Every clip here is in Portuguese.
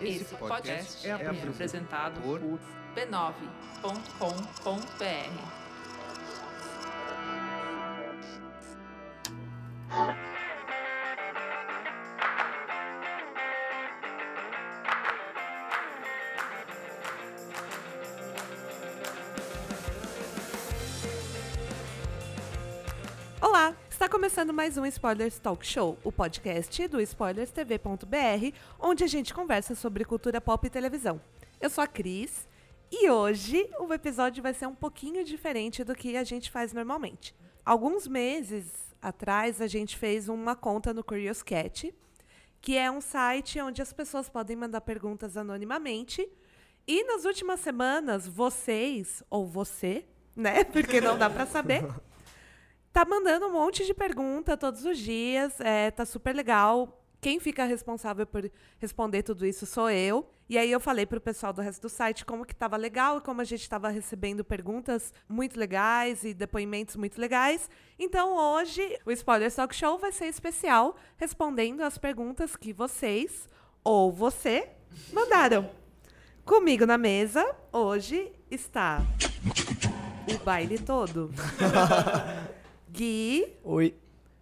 Esse podcast é apresentado por b9.com.br. começando mais um Spoilers Talk Show, o podcast do spoilerstv.br, onde a gente conversa sobre cultura pop e televisão. Eu sou a Cris e hoje o episódio vai ser um pouquinho diferente do que a gente faz normalmente. Alguns meses atrás a gente fez uma conta no Curious Cat, que é um site onde as pessoas podem mandar perguntas anonimamente. E nas últimas semanas, vocês ou você, né? Porque não dá para saber tá mandando um monte de pergunta todos os dias, é, tá super legal. Quem fica responsável por responder tudo isso sou eu. E aí eu falei pro pessoal do resto do site como que tava legal e como a gente estava recebendo perguntas muito legais e depoimentos muito legais. Então hoje o Spoiler Talk Show vai ser especial, respondendo as perguntas que vocês ou você mandaram. Comigo na mesa hoje está o baile todo. Gui, Oi.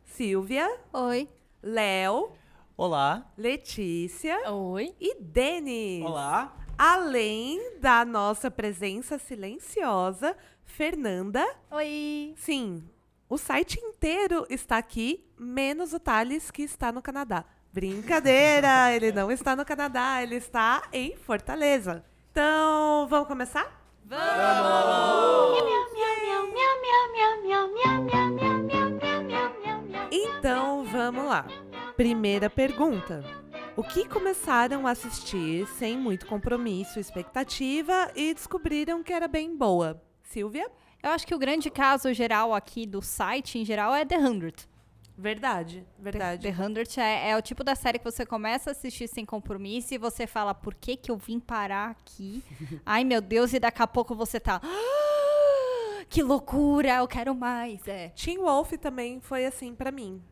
Silvia, Oi. Léo, Olá. Letícia Oi. e Denis. Olá. Além da nossa presença silenciosa, Fernanda. Oi. Sim, o site inteiro está aqui, menos o Thales, que está no Canadá. Brincadeira, ele não está no Canadá, ele está em Fortaleza. Então, vamos começar? Então, vamos lá. Primeira pergunta. O que começaram a assistir sem muito compromisso, expectativa e descobriram que era bem boa? Silvia? Eu acho que o grande caso geral aqui do site, em geral, é The 100. Verdade, verdade. The 100 é, é o tipo da série que você começa a assistir sem compromisso e você fala, por que que eu vim parar aqui? Ai, meu Deus, e daqui a pouco você tá... "Ah, que loucura, eu quero mais. É. Teen Wolf também foi assim pra mim.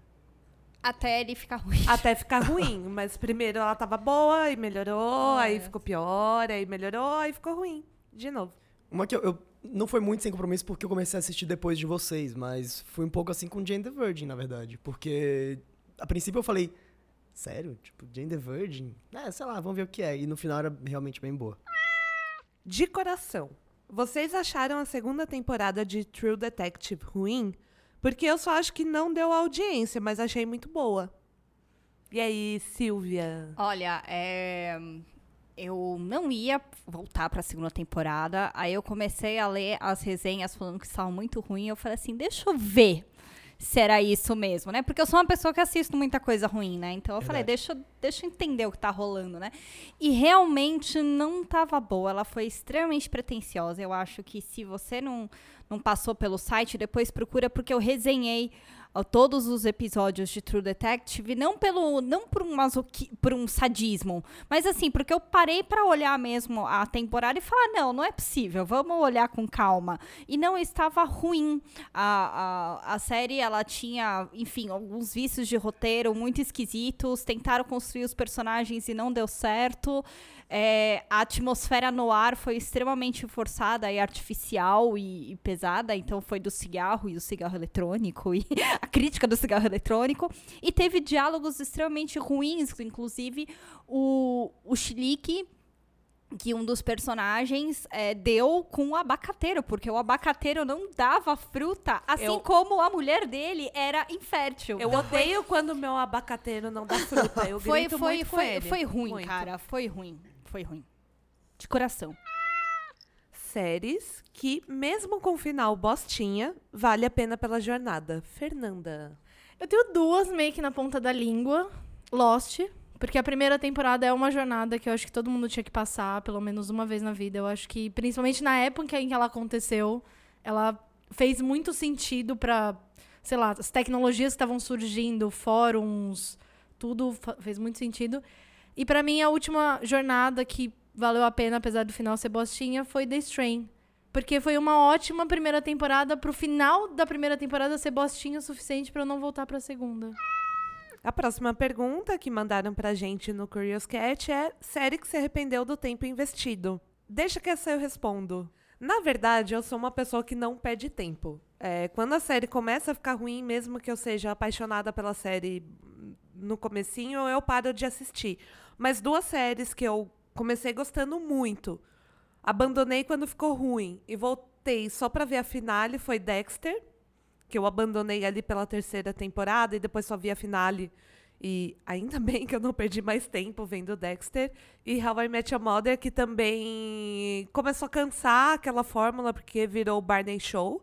Até ele ficar ruim. Até ficar ruim, mas primeiro ela tava boa e melhorou, É. aí ficou pior, aí melhorou, aí ficou ruim. De novo. Uma que eu, eu- não foi muito sem compromisso porque eu comecei a assistir depois de vocês, mas foi um pouco assim com Jane the Virgin, na verdade. Porque a princípio eu falei, sério? Tipo, Jane the Virgin? É, sei lá, vamos ver o que é. E no final era realmente bem boa. De coração, vocês acharam a segunda temporada de True Detective ruim? Porque eu só acho que não deu audiência, mas achei muito boa. E aí, Silvia? Olha, é, eu não ia voltar pra segunda temporada. Aí eu comecei a ler as resenhas falando que estavam muito ruim. Eu falei assim, deixa eu ver se era isso mesmo, né? Porque eu sou uma pessoa que assisto muita coisa ruim, né? Então eu falei, Verdade. deixa, eu- deixa eu entender o que tá rolando, né? E realmente não tava boa. Ela foi extremamente pretensiosa. Eu acho que se você não, não passou pelo site, depois procura, porque eu resenhei todos os episódios de True Detective, não pelo não por um masoqui, por um sadismo, mas assim, porque eu parei pra olhar mesmo a temporada e falar, não, não é possível, vamos olhar com calma. E não estava ruim. A, a, a série, ela tinha, enfim, alguns vícios de roteiro muito esquisitos, tentaram construir os personagens e não deu certo. É, a atmosfera no ar foi extremamente forçada e artificial e, e pesada, então foi do cigarro e o cigarro eletrônico e a crítica do cigarro eletrônico. E teve diálogos extremamente ruins, inclusive o, o Chilique que um dos personagens é, deu com o abacateiro, porque o abacateiro não dava fruta, assim Eu- como a mulher dele era infértil. Eu odeio quando meu abacateiro não dá fruta. Eu foi, foi, foi, foi ruim, Muito. cara. Foi ruim. Foi ruim. De coração. Séries que, mesmo com final bostinha, vale a pena pela jornada. Fernanda. Eu tenho duas meio que na ponta da língua. Lost. Porque a primeira temporada é uma jornada que eu acho que todo mundo tinha que passar, pelo menos uma vez na vida. Eu acho que, principalmente na época em que ela aconteceu, ela fez muito sentido pra, sei lá, as tecnologias que estavam surgindo, fóruns, tudo fez muito sentido. E pra mim, a última jornada que valeu a pena, apesar do final ser bostinha, foi The Strain. Porque foi uma ótima primeira temporada pro final da primeira temporada ser bostinha o suficiente pra eu não voltar pra segunda. A próxima pergunta que mandaram pra gente no Curious Cat é: série que se arrependeu do tempo investido? Deixa que essa eu respondo. Na verdade, eu sou uma pessoa que não perde tempo. É, quando a série começa a ficar ruim, mesmo que eu seja apaixonada pela série no comecinho, eu paro de assistir. Mas duas séries que eu comecei gostando muito, abandonei quando ficou ruim e voltei só pra ver a finale foi Dexter, que eu abandonei ali pela terceira temporada e depois só vi a finale. E ainda bem que eu não perdi mais tempo vendo Dexter. E How I Met Your Mother, que também começou a cansar aquela fórmula, porque virou o Barney Show.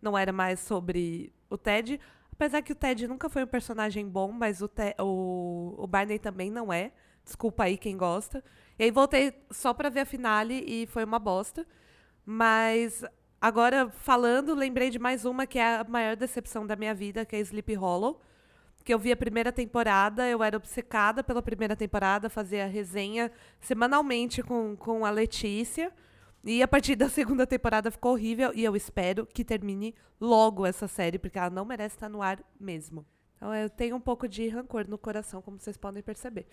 Não era mais sobre o Ted. Apesar que o Ted nunca foi um personagem bom, mas o, Te o, o Barney também não é. Desculpa aí quem gosta. E aí voltei só pra ver a finale e foi uma bosta. Mas agora, falando, lembrei de mais uma que é a maior decepção da minha vida, que é Sleep Hollow. Que eu vi a primeira temporada, eu era obcecada pela primeira temporada, fazia resenha semanalmente com, com a Letícia. E a partir da segunda temporada ficou horrível e eu espero que termine logo essa série, porque ela não merece estar no ar mesmo. Então eu tenho um pouco de rancor no coração, como vocês podem perceber.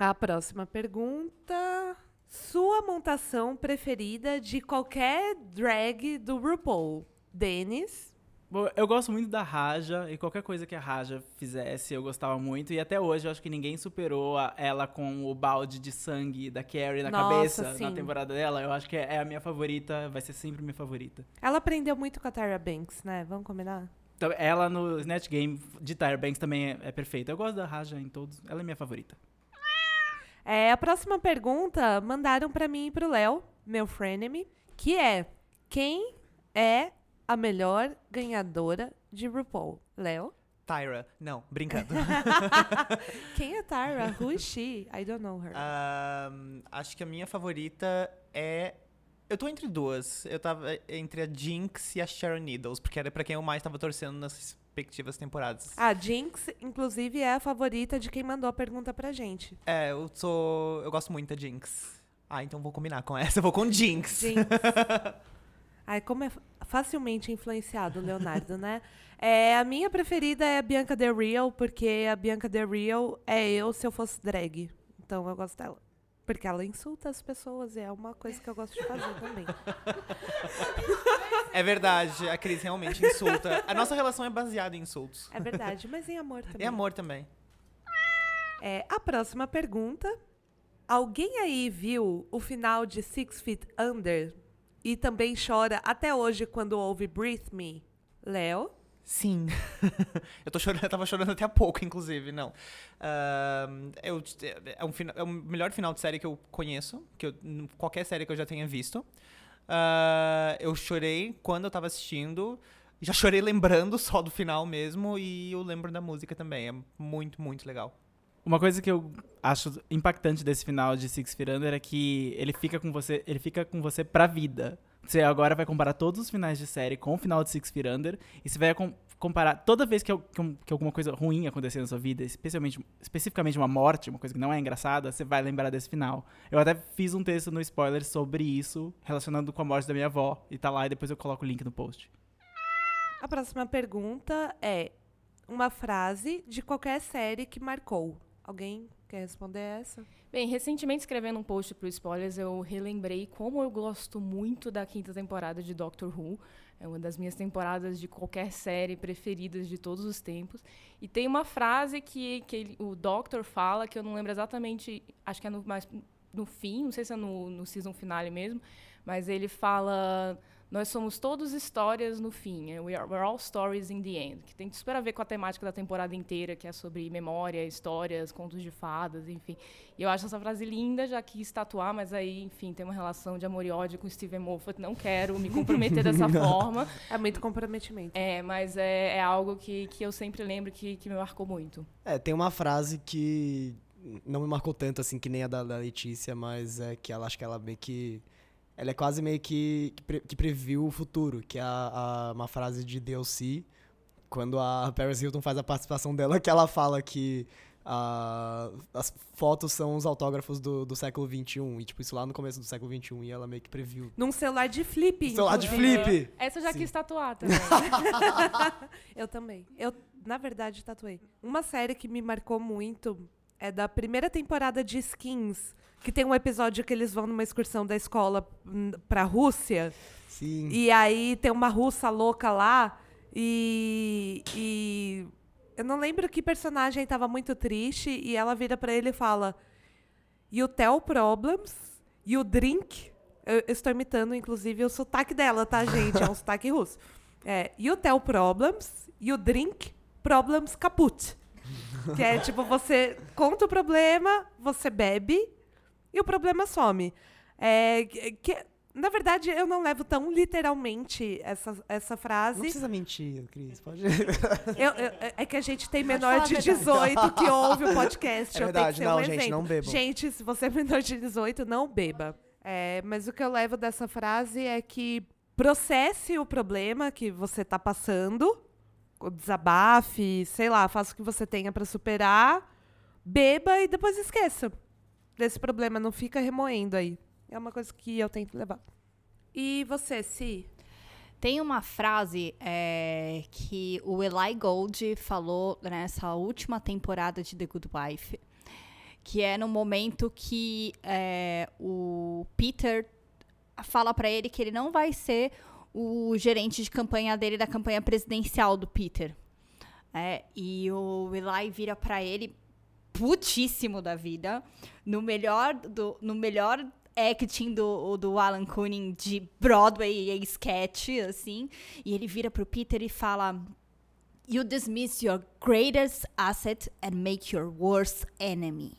A próxima pergunta. Sua montação preferida de qualquer drag do RuPaul? Denis? Bom, eu gosto muito da Raja, e qualquer coisa que a Raja fizesse eu gostava muito. E até hoje eu acho que ninguém superou a- ela com o balde de sangue da Carrie na Nossa, cabeça sim. na temporada dela. Eu acho que é a minha favorita, vai ser sempre minha favorita. Ela aprendeu muito com a Tyra Banks, né? Vamos combinar? Então, ela no Snatch Game de Tyra Banks também é, é perfeita. Eu gosto da Raja em todos, ela é minha favorita. É, a próxima pergunta mandaram pra mim e pro Léo, meu frenemy, que é: quem é a melhor ganhadora de RuPaul? Léo? Tyra. Não, brincando. Quem é Tyra? Who is she? I don't know her. Ahn, acho que a minha favorita é. Eu tô entre duas. Eu tava entre a Jinx e a Sharon Needles, porque era pra quem eu mais tava torcendo nas respectivas temporadas. A Jinx, inclusive, é a favorita de quem mandou a pergunta pra gente. É, eu sou. Eu gosto muito da Jinx. Ah, então vou combinar com essa. Eu vou com Jinx. Jinx. Ai, como é facilmente influenciado o Leonardo, né? É, a minha preferida é a Bianca Del Rio, porque a Bianca Del Rio é eu se eu fosse drag. Então eu gosto dela. Porque ela insulta as pessoas e é uma coisa que eu gosto de fazer também. É verdade, a Cris realmente insulta. A nossa relação é baseada em insultos. É verdade, mas em amor também. E amor também. É, a próxima pergunta. Alguém aí viu o final de Six Feet Under e também chora até hoje quando ouve Breathe Me? Léo? Sim. eu tô chorando, eu tava chorando até há pouco, inclusive, não. Ahn, eu, é, um, fina- é o melhor final de série que eu conheço, que eu, qualquer série que eu já tenha visto. Ah, eu chorei quando eu tava assistindo. Já chorei lembrando só do final mesmo, e eu lembro da música também. É muito, muito legal. Uma coisa que eu acho impactante desse final de Six Feet Under é que ele fica com você, ele fica com você pra vida. Você agora vai comparar todos os finais de série com o final de Six Feet Under e você vai com- comparar toda vez que, que que alguma coisa ruim acontecer na sua vida, especialmente, especificamente uma morte, uma coisa que não é engraçada, você vai lembrar desse final. Eu até fiz um texto no spoiler sobre isso, relacionando com a morte da minha avó, e tá lá e depois eu coloco o link no post. A próxima pergunta é uma frase de qualquer série que marcou. Alguém quer responder essa? Bem, recentemente escrevendo um post pro Spoilers, eu relembrei como eu gosto muito da quinta temporada de Doctor Who. É uma das minhas temporadas de qualquer série preferidas de todos os tempos. E tem uma frase que, que ele- o Doctor fala, que eu não lembro exatamente, acho que é no, mais, no fim, não sei se é no, no season finale mesmo, mas ele fala. Nós somos todos histórias no fim. é, We are, we're all stories in the end. Que tem super a ver com a temática da temporada inteira, que é sobre memória, histórias, contos de fadas, enfim. E eu acho essa frase linda, já quis tatuar, mas aí, enfim, tem uma relação de amor e ódio com o Steven Moffat. Não quero me comprometer dessa forma. É muito comprometimento. É, mas é, é algo que, que eu sempre lembro que, que me marcou muito. É, tem uma frase que não me marcou tanto assim que nem a da, da Letícia, mas é que ela acho que ela meio que. Ela é quase meio que, que, pre- que previu o futuro, que é a, a- uma frase de DLC, quando a Paris Hilton faz a participação dela, que ela fala que ah, as fotos são os autógrafos do, do século XXI, e tipo, isso lá no começo do século XXI, e ela meio que previu. Num celular de flip. Celular de flip! Essa eu já Sim. quis tatuar também. Eu também. Eu na verdade, tatuei. Uma série que me marcou muito é da primeira temporada de Skins, que tem um episódio que eles vão numa excursão da escola hum, pra Rússia. Sim. E aí tem uma russa louca lá e, e eu não lembro que personagem estava muito triste e ela vira pra ele e fala: You tell problems, you drink. Eu, eu estou imitando, inclusive, o sotaque dela, tá, gente? É um sotaque russo. É, you tell problems, you drink, problems kaput. Que é tipo, você conta o problema, você bebe e o problema some. É, que- na verdade, eu não levo tão literalmente essa, essa Não frase. precisa mentir, Cris. Pode... Eu- eu- é que a gente tem menor de verdade. 18 que ouve o podcast. É eu verdade, tenho que ser não, um gente, exemplo. não bebam. Gente, se você é menor de 18, não beba. É, mas o que eu levo dessa frase é que processe o problema que você está passando, o desabafe, sei lá, faça o que você tenha para superar, beba e depois esqueça desse problema, não fica remoendo aí. É uma coisa que eu tento levar. E você, Si? Tem uma frase é, que o Eli Gold falou nessa última temporada de The Good Wife, que é no momento que é, o Peter fala pra ele que ele não vai ser o gerente de campanha dele da campanha presidencial do Peter. É, e o Eli vira pra ele putíssimo da vida, no melhor do, no melhor acting do, do Alan Cumming de Broadway e sketch, assim. E ele vira pro Peter e fala: You dismiss your greatest asset and make your worst enemy.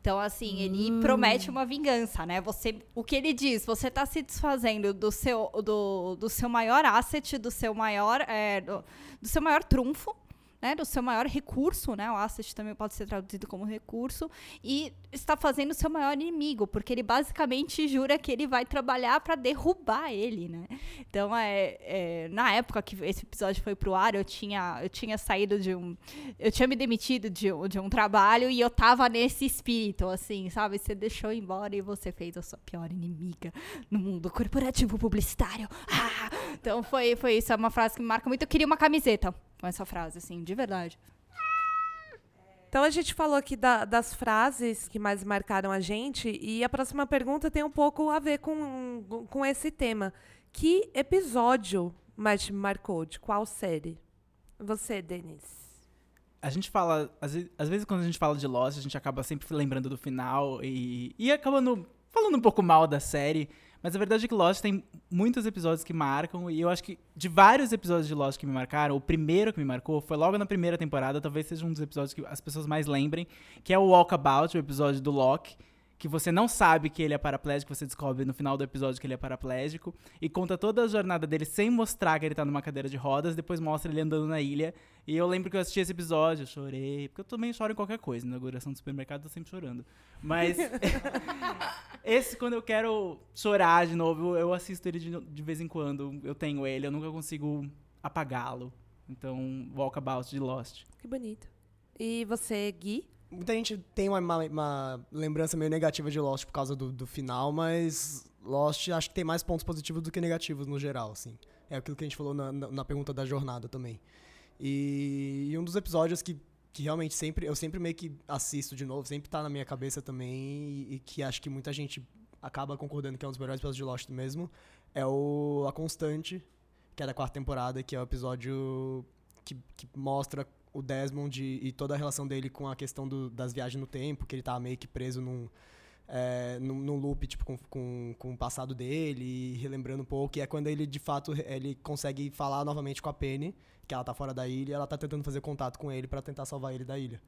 Então, assim, ele promete uma vingança, né? Você, o que ele diz? Você tá se desfazendo do seu, do, do seu maior asset, do seu maior, é, do, do seu maior trunfo, né? Do seu maior recurso, né? O asset também pode ser traduzido como recurso. E está fazendo o seu maior inimigo, porque ele basicamente jura que ele vai trabalhar para derrubar ele, né? Então, é, é, na época que esse episódio foi pro ar, eu tinha, eu tinha saído de um. Eu tinha me demitido de, um- de um trabalho e eu tava nesse espírito, assim, sabe? Você deixou embora e você fez a sua pior inimiga no mundo corporativo publicitário. Ah! Então, foi, foi isso. É uma frase que me marca muito. Eu queria uma camiseta com essa frase, assim, de verdade. Então a gente falou aqui da- das frases que mais marcaram a gente e a próxima pergunta tem um pouco a ver com, com esse tema. Que episódio mais te marcou? De qual série? Você, Denise. A gente fala, às vezes, às vezes quando a gente fala de Lost, a gente acaba sempre lembrando do final e, e acabando falando um pouco mal da série. Mas a verdade é que Lost tem muitos episódios que marcam, e eu acho que de vários episódios de Lost que me marcaram, o primeiro que me marcou foi logo na primeira temporada, talvez seja um dos episódios que as pessoas mais lembrem, que é o Walkabout, o episódio do Locke, que você não sabe que ele é paraplégico, você descobre no final do episódio que ele é paraplégico, e conta toda a jornada dele sem mostrar que ele tá numa cadeira de rodas, depois mostra ele andando na ilha. E eu lembro que eu assisti esse episódio, eu chorei, porque eu também choro em qualquer coisa, na inauguração do supermercado eu tô sempre chorando. Mas esse, quando eu quero chorar de novo, eu assisto ele de, de vez em quando, eu tenho ele, eu nunca consigo apagá-lo. Então, Walkabout de Lost. Que bonito. E você, Gui? Muita gente tem uma, uma- lembrança meio negativa de Lost por causa do, do final, mas Lost acho que tem mais pontos positivos do que negativos no geral, assim. É aquilo que a gente falou na, na, na pergunta da jornada também. E, e um dos episódios que, que realmente sempre, eu sempre meio que assisto de novo, sempre tá na minha cabeça também, e, e que acho que muita gente acaba concordando que é um dos melhores episódios de Lost mesmo, é o A Constante, que é da quarta temporada, que é o episódio que, que mostra o Desmond e, e toda a relação dele com a questão do- das viagens no tempo, que ele tá meio que preso num, é, num, num loop, tipo, com, com, com o passado dele, e relembrando um pouco, e é quando ele, de fato, ele consegue falar novamente com a Penny, que ela tá fora da ilha, e ela tá tentando fazer contato com ele pra tentar salvar ele da ilha.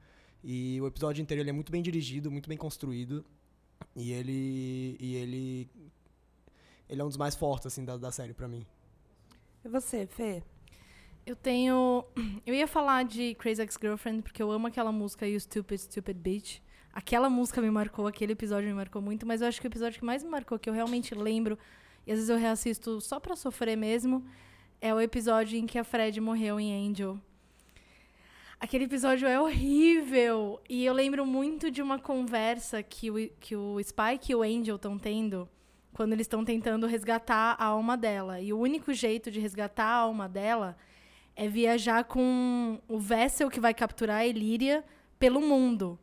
E o episódio inteiro ele é muito bem dirigido, muito bem construído, e ele e ele ele é um dos mais fortes assim da, da série pra mim. E você, Fê? Eu tenho. Eu ia falar de Crazy Ex-Girlfriend, porque eu amo aquela música You Stupid, Stupid Bitch. Aquela música me marcou, aquele episódio me marcou muito, mas eu acho que o episódio que mais me marcou, que eu realmente lembro, e às vezes eu reassisto só pra sofrer mesmo, é o episódio em que a Fred morreu em Angel. Aquele episódio é horrível! E eu lembro muito de uma conversa que o, que o Spike e o Angel estão tendo quando eles estão tentando resgatar a alma dela. E o único jeito de resgatar a alma dela é viajar com o vessel que vai capturar a Ilíria pelo mundo.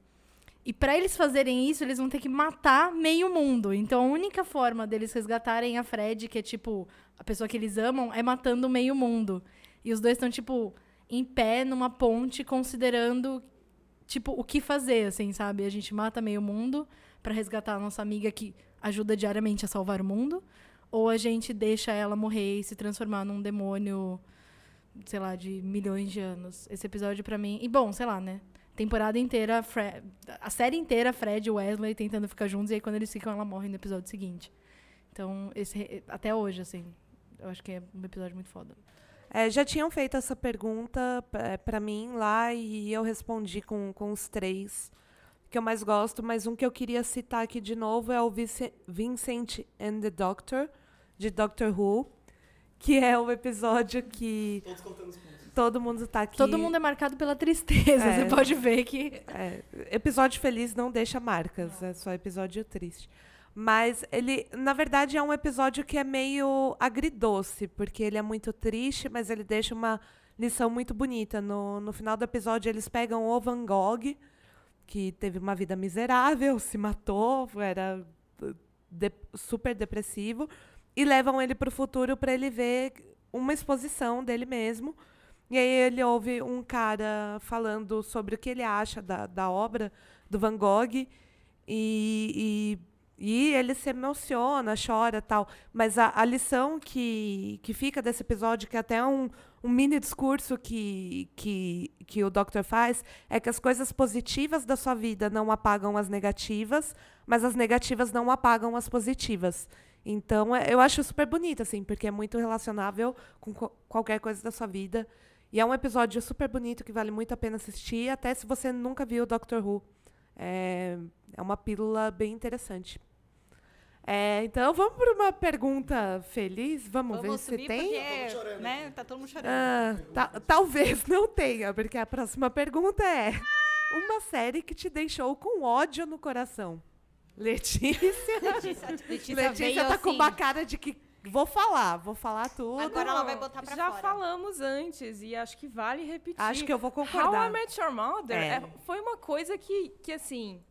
E pra eles fazerem isso, eles vão ter que matar meio mundo. Então a única forma deles resgatarem a Fred, que é tipo a pessoa que eles amam, é matando meio mundo. E os dois estão tipo em pé numa ponte considerando tipo o que fazer, assim, sabe? A gente mata meio mundo pra resgatar a nossa amiga que ajuda diariamente a salvar o mundo, ou a gente deixa ela morrer e se transformar num demônio, sei lá, de milhões de anos. Esse episódio pra mim, e bom, sei lá, né? Temporada inteira, Fre- a série inteira, Fred e Wesley tentando ficar juntos, e aí quando eles ficam, ela morre no episódio seguinte. Então, esse, até hoje, assim, eu acho que é um episódio muito foda. É, já tinham feito essa pergunta é, pra mim lá e eu respondi com, com os três que eu mais gosto, mas um que eu queria citar aqui de novo é o Vincent and the Doctor, de Doctor Who, que é o episódio que Todos contando os pontos. todo mundo tá aqui. Todo mundo é marcado pela tristeza, É. você pode ver que... É, episódio feliz não deixa marcas, é só episódio triste. Mas ele, na verdade, é um episódio que é meio agridoce, porque ele é muito triste, mas ele deixa uma lição muito bonita. No, no final do episódio, eles pegam o Van Gogh, que teve uma vida miserável, se matou, era de- super depressivo, e levam ele para o futuro para ele ver uma exposição dele mesmo. E aí ele ouve um cara falando sobre o que ele acha da, da obra do Van Gogh e, e, e ele se emociona, chora tal. Mas a, a lição que, que fica desse episódio, que é até um, um mini discurso que, que, que o Doctor faz, é que as coisas positivas da sua vida não apagam as negativas, mas as negativas não apagam as positivas. Então, é- eu acho super bonito, assim, porque é muito relacionável com co- qualquer coisa da sua vida. E é um episódio super bonito que vale muito a pena assistir, até se você nunca viu Doctor Who. É, é uma pílula bem interessante. É, então, vamos para uma pergunta feliz? Vamos, ver se tem. porque, né, tá todo mundo chorando. Ah, ta- talvez não tenha, porque a próxima pergunta é: Uma série que te deixou com ódio no coração. Letícia. Letícia, Letícia, tá com assim, uma cara de que vou falar, vou falar tudo. Agora ela vai botar pra Já fora. falamos antes e acho que vale repetir. Acho que eu vou How I concordar. Met Your Mother É. é- foi uma coisa que, que, assim...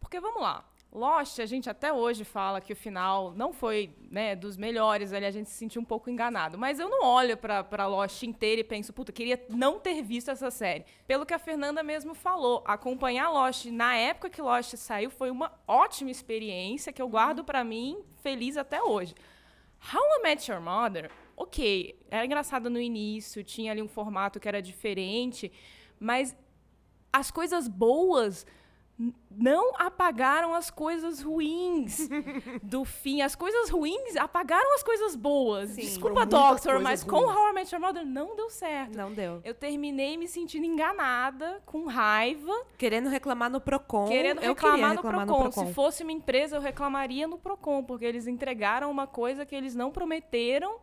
Porque, vamos lá, Lost, a gente até hoje fala que o final não foi né, dos melhores, ali a gente se sentiu um pouco enganado. Mas eu não olho pra Lost inteira e penso, puta, queria não ter visto essa série. Pelo que a Fernanda mesmo falou, acompanhar Lost na época que Lost saiu foi uma ótima experiência que eu guardo pra mim feliz até hoje. How I Met Your Mother, ok, era engraçado no início, tinha ali um formato que era diferente, mas as coisas boas não apagaram as coisas ruins do fim. As coisas ruins apagaram as coisas boas. Sim. Desculpa, Doctor, mas com ruins. How I Met Your Mother não deu certo. Não deu. Eu terminei me sentindo enganada, com raiva, Querendo reclamar no Procon. querendo eu reclamar, no, reclamar Procon. no Procon. Se fosse uma empresa, eu reclamaria no Procon, porque eles entregaram uma coisa que eles não prometeram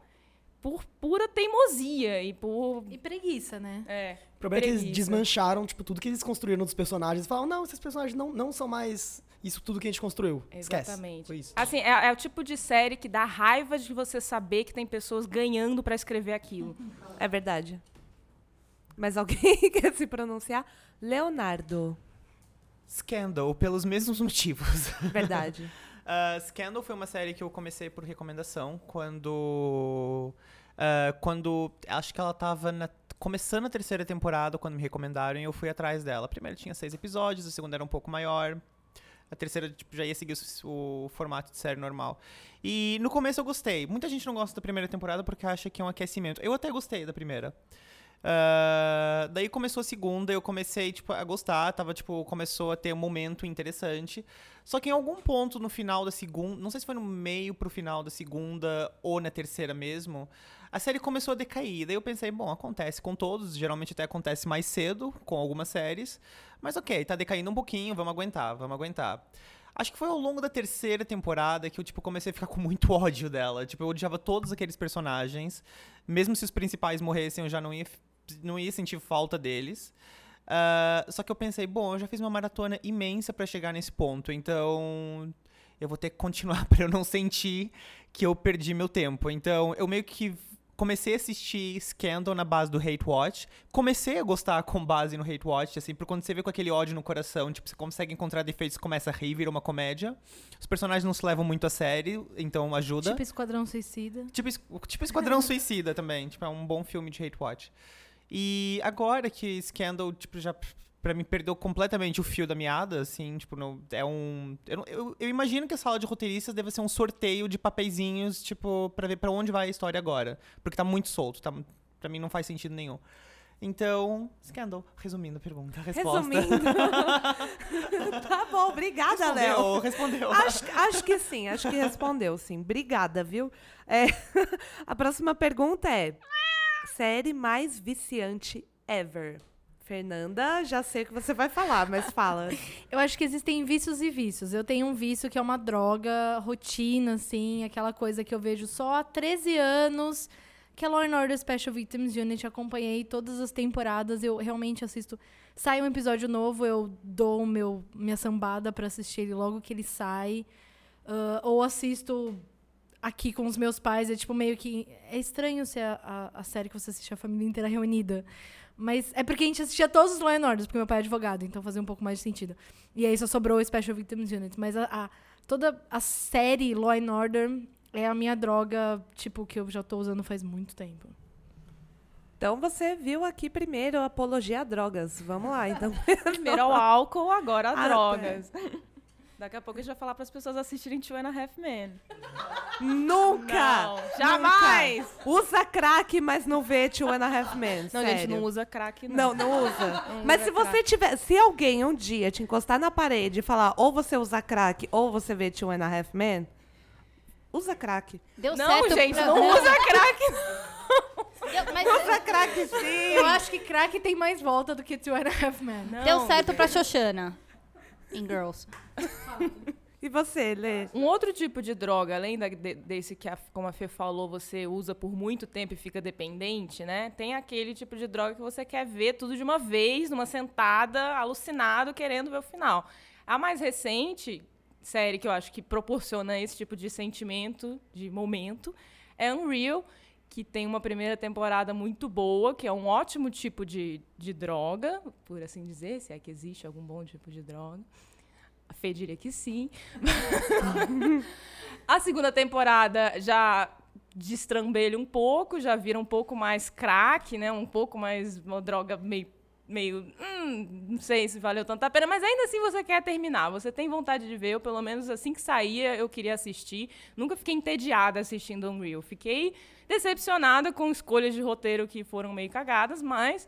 por pura teimosia e por. E preguiça, né? É, O problema é que eles preguiça. desmancharam, tipo, tudo que eles construíram dos personagens. E falaram, não, esses personagens não, não são mais isso tudo que a gente construiu. Esquece. Exatamente. Foi isso. Assim, é, é o tipo de série que dá raiva de você saber que tem pessoas ganhando pra escrever aquilo. É verdade. Mas alguém quer se pronunciar? Leonardo. Scandal, pelos mesmos motivos. Verdade. Uh, Scandal foi uma série que eu comecei por recomendação quando. Uh, quando. Acho que ela tava na- começando a terceira temporada quando me recomendaram eu fui atrás dela. A primeira tinha seis episódios, a segunda era um pouco maior. A terceira tipo, já ia seguir o, o formato de série normal. E no começo eu gostei. Muita gente não gosta da primeira temporada porque acha que é um aquecimento. Eu até gostei da primeira. Ah, daí começou a segunda, eu comecei tipo, a gostar, tava, tipo, começou a ter um momento interessante. Só que em algum ponto no final da segunda, não sei se foi no meio pro final da segunda ou na terceira mesmo, a série começou a decair. Daí eu pensei, bom, acontece com todos, geralmente até acontece mais cedo com algumas séries, mas ok, tá decaindo um pouquinho, vamos aguentar, vamos aguentar. Acho que foi ao longo da terceira temporada que eu, tipo, comecei a ficar com muito ódio dela. Tipo, eu odiava todos aqueles personagens. Mesmo se os principais morressem, eu já não ia, não ia sentir falta deles. Ah, só que eu pensei, bom, eu já fiz uma maratona imensa pra chegar nesse ponto, então eu vou ter que continuar pra eu não sentir que eu perdi meu tempo. Então, eu meio que comecei a assistir Scandal na base do Hate Watch. Comecei a gostar com base no Hate Watch, assim, porque quando você vê com aquele ódio no coração, tipo, você consegue encontrar defeitos, começa a rir, vira uma comédia. Os personagens não se levam muito a sério, então ajuda. Tipo Esquadrão Suicida. Tipo, tipo Esquadrão Suicida também. Tipo, é um bom filme de hate watch. E agora que Scandal, tipo, já pra mim perdeu completamente o fio da meada, assim, tipo, não, é um... Eu, eu, eu imagino que a sala de roteiristas deve ser um sorteio de papeizinhos, tipo, pra ver pra onde vai a história agora. Porque tá muito solto, tá, pra mim não faz sentido nenhum. Então, Scandal, resumindo a pergunta, a resposta. Resumindo. tá bom, obrigada, Léo. Respondeu, respondeu. Acho, acho que sim, acho que respondeu, sim. Obrigada, viu? É, a próxima pergunta é: série mais viciante ever? Fernanda, já sei o que você vai falar, mas fala. Eu acho que existem vícios e vícios. Eu tenho um vício que é uma droga, rotina, assim, aquela coisa que eu vejo só há 13 anos, que é Law and Order Special Victims Unit. Acompanhei todas as temporadas, eu realmente assisto. Sai um episódio novo, eu dou meu, minha sambada pra assistir ele logo que ele sai. Ah, ou assisto aqui com os meus pais. É tipo meio que. É estranho ser a, a, a série que você assiste a família inteira reunida. Mas é porque a gente assistia todos os Law and Orders, porque meu pai é advogado, então fazia um pouco mais de sentido. E aí só sobrou o Special Victims Unit. Mas a, a- toda a série Law and Order é a minha droga, tipo, que eu já tô usando faz muito tempo. Então você viu aqui primeiro a apologia a drogas. Vamos lá, então. Primeiro ao álcool, agora a Ah, drogas. Daqui a pouco a gente vai falar para as pessoas assistirem Two and a Half Men. Nunca! Não, jamais! Nunca. Usa crack, mas não vê Two and a Half Men. Não, sério. gente, não usa crack, não. Não, não usa. Não Mas usa se você crack. tiver. Se alguém um dia te encostar na parede e falar ou você usa crack ou você vê Two and a Half Men, usa crack. Deu Não, certo. gente, pra- não usa crack. Deu, mas Usa crack sim! Eu acho que crack tem mais volta do que Two and a Half Men. deu certo pra Xoxana. Em Girls. E você, Lê? Um outro tipo de droga, além da- de- desse que, a, como a Fê falou, você usa por muito tempo e fica dependente, né? Tem aquele tipo de droga que você quer ver tudo de uma vez, numa sentada, alucinado, querendo ver o final. A mais recente série que eu acho que proporciona esse tipo de sentimento, de momento, é Unreal, que tem uma primeira temporada muito boa, que é um ótimo tipo de, de droga, por assim dizer, se é que existe algum bom tipo de droga. A Fê diria que sim. A segunda temporada já destrambelha um pouco, já vira um pouco mais crack, né? Um pouco mais uma droga meio meio, hum, não sei se valeu tanto a pena, mas ainda assim você quer terminar, você tem vontade de ver, eu pelo menos assim que saía eu queria assistir, nunca fiquei entediada assistindo Unreal, fiquei decepcionada com escolhas de roteiro que foram meio cagadas, mas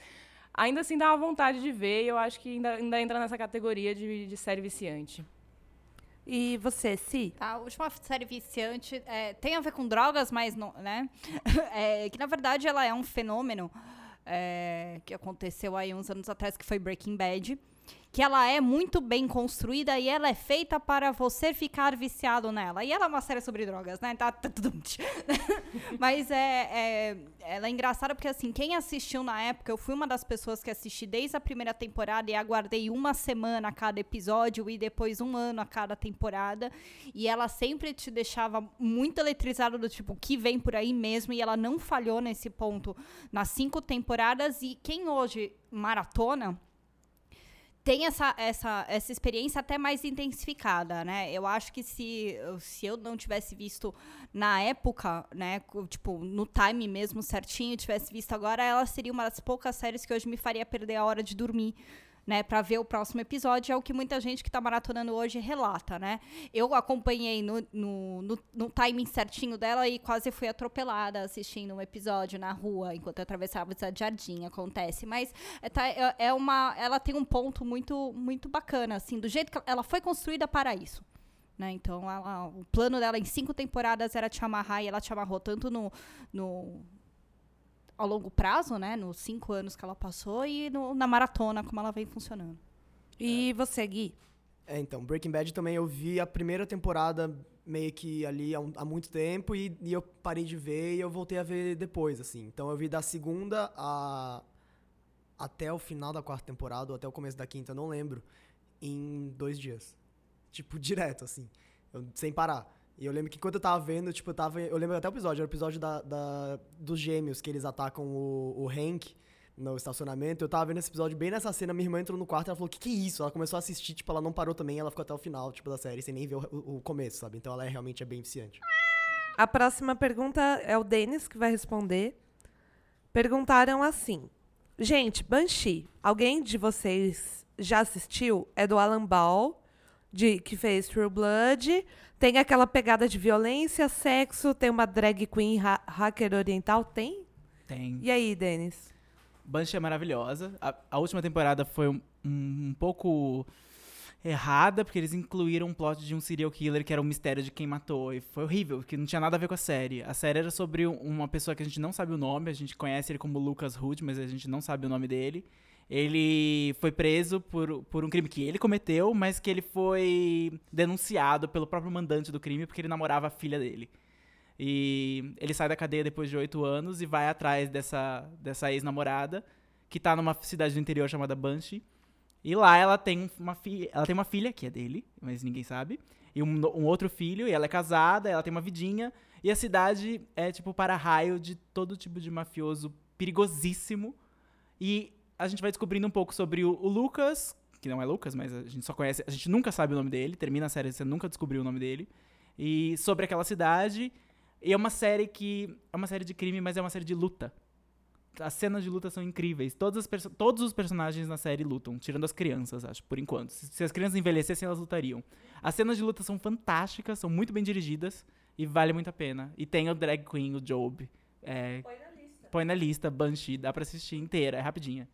ainda assim dava vontade de ver e eu acho que ainda, ainda entra nessa categoria de, de série viciante. E você, Si? Tá, a última série viciante é, tem a ver com drogas, mas não, né? É, que na verdade ela é um fenômeno é, que aconteceu aí uns anos atrás, que foi Breaking Bad. Que ela é muito bem construída e ela é feita para você ficar viciado nela. E ela é uma série sobre drogas, né? Tá, tch. Mas é, é- ela é engraçada porque, assim, quem assistiu na época, eu fui uma das pessoas que assisti desde a primeira temporada e aguardei uma semana a cada episódio e depois um ano a cada temporada. E ela sempre te deixava muito eletrizado do tipo, que vem por aí mesmo. E ela não falhou nesse ponto nas cinco temporadas. E quem hoje maratona tem essa, essa, essa experiência até mais intensificada, né? Eu acho que se, se eu não tivesse visto na época, né, tipo, no time mesmo certinho, tivesse visto agora, ela seria uma das poucas séries que hoje me faria perder a hora de dormir. Né, para ver o próximo episódio, é o que muita gente que tá maratonando hoje relata, né? Eu acompanhei no, no, no, no timing certinho dela e quase fui atropelada assistindo um episódio na rua enquanto eu atravessava o jardim, acontece. Mas é, tá- é- é uma, ela tem um ponto muito, muito bacana, assim, do jeito que ela foi construída para isso. Né? Então, ela- o plano dela em cinco temporadas era te amarrar e ela te amarrou tanto no, no ao longo prazo, né? Nos cinco anos que ela passou e no- na maratona, como ela vem funcionando. E você, Gui? É, então, Breaking Bad também eu vi a primeira temporada meio que ali há, um- há muito tempo e, e eu parei de ver e eu voltei a ver depois, assim. Então eu vi da segunda a, até o final da quarta temporada ou até o começo da quinta, não lembro, em dois dias. Tipo, direto, assim, eu- sem parar. E eu lembro que quando eu tava vendo, tipo, eu tava. Eu lembro até o episódio, era o episódio da, da- dos gêmeos, que eles atacam o, o Hank no estacionamento. Eu tava vendo esse episódio bem nessa cena, minha irmã entrou no quarto e ela falou: que que é isso? Ela começou a assistir, tipo, ela não parou também, ela ficou até o final, tipo, da série, sem nem ver o, o- começo, sabe? Então ela é, realmente é bem viciante. A próxima pergunta é o Denis que vai responder. Perguntaram assim: Gente, Banshee, alguém de vocês já assistiu? É do Alan Ball, de, que fez True Blood. Tem aquela pegada de violência, sexo, tem uma drag queen ha- hacker oriental? Tem? Tem. E aí, Denis? Banshee é maravilhosa. A, a última temporada foi um, um, um pouco errada, porque eles incluíram um plot de um serial killer que era o mistério de quem matou. E foi horrível, porque não tinha nada a ver com a série. A série era sobre um- uma pessoa que a gente não sabe o nome, a gente conhece ele como Lucas Hood, mas a gente não sabe o nome dele. Ele foi preso por, por um crime que ele cometeu, mas que ele foi denunciado pelo próprio mandante do crime porque ele namorava a filha dele. E ele sai da cadeia depois de oito anos e vai atrás dessa, dessa ex-namorada, que tá numa cidade do interior chamada Banshee. E lá ela tem uma filha, ela tem uma filha que é dele, mas ninguém sabe. E um, um outro filho, e ela é casada, ela tem uma vidinha. E a cidade é tipo para-raio de todo tipo de mafioso perigosíssimo. E a gente vai descobrindo um pouco sobre o, o Lucas, que não é Lucas, mas a gente só conhece, a gente nunca sabe o nome dele, termina a série, você nunca descobriu o nome dele. E sobre aquela cidade. E é uma série que. É uma série de crime, mas é uma série de luta. As cenas de luta são incríveis. Todas as perso- todos os personagens na série lutam, tirando as crianças, acho, por enquanto. Se, se as crianças envelhecessem, elas lutariam. As cenas de luta são fantásticas, são muito bem dirigidas e vale muito a pena. E tem o Drag Queen, o Job. É, põe na lista. Põe na lista, Banshee, dá pra assistir inteira, é rapidinha.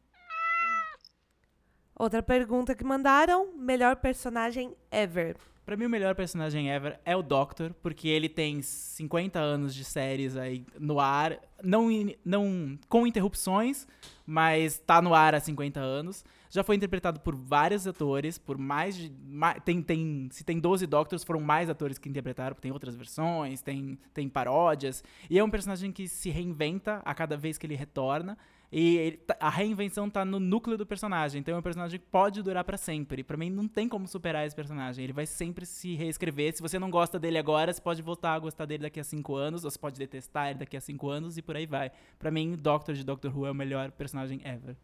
Outra pergunta que mandaram: melhor personagem ever. Pra mim, o melhor personagem ever é o Doctor, porque ele tem 50 anos de séries aí no ar, não, não com interrupções, mas tá no ar há 50 anos. Já foi interpretado por vários atores, por mais de. ma- tem, tem, se tem 12 Doctors, foram mais atores que interpretaram, tem outras versões, tem, tem paródias. E é um personagem que se reinventa a cada vez que ele retorna. E ele tá- a reinvenção tá no núcleo do personagem. Então é um personagem que pode durar pra sempre. Pra mim não tem como superar esse personagem. Ele vai sempre se reescrever. Se você não gosta dele agora, você pode voltar a gostar dele daqui a cinco anos. Ou você pode detestar ele daqui a cinco anos e por aí vai. Pra mim, Doctor de Doctor Who é o melhor personagem ever.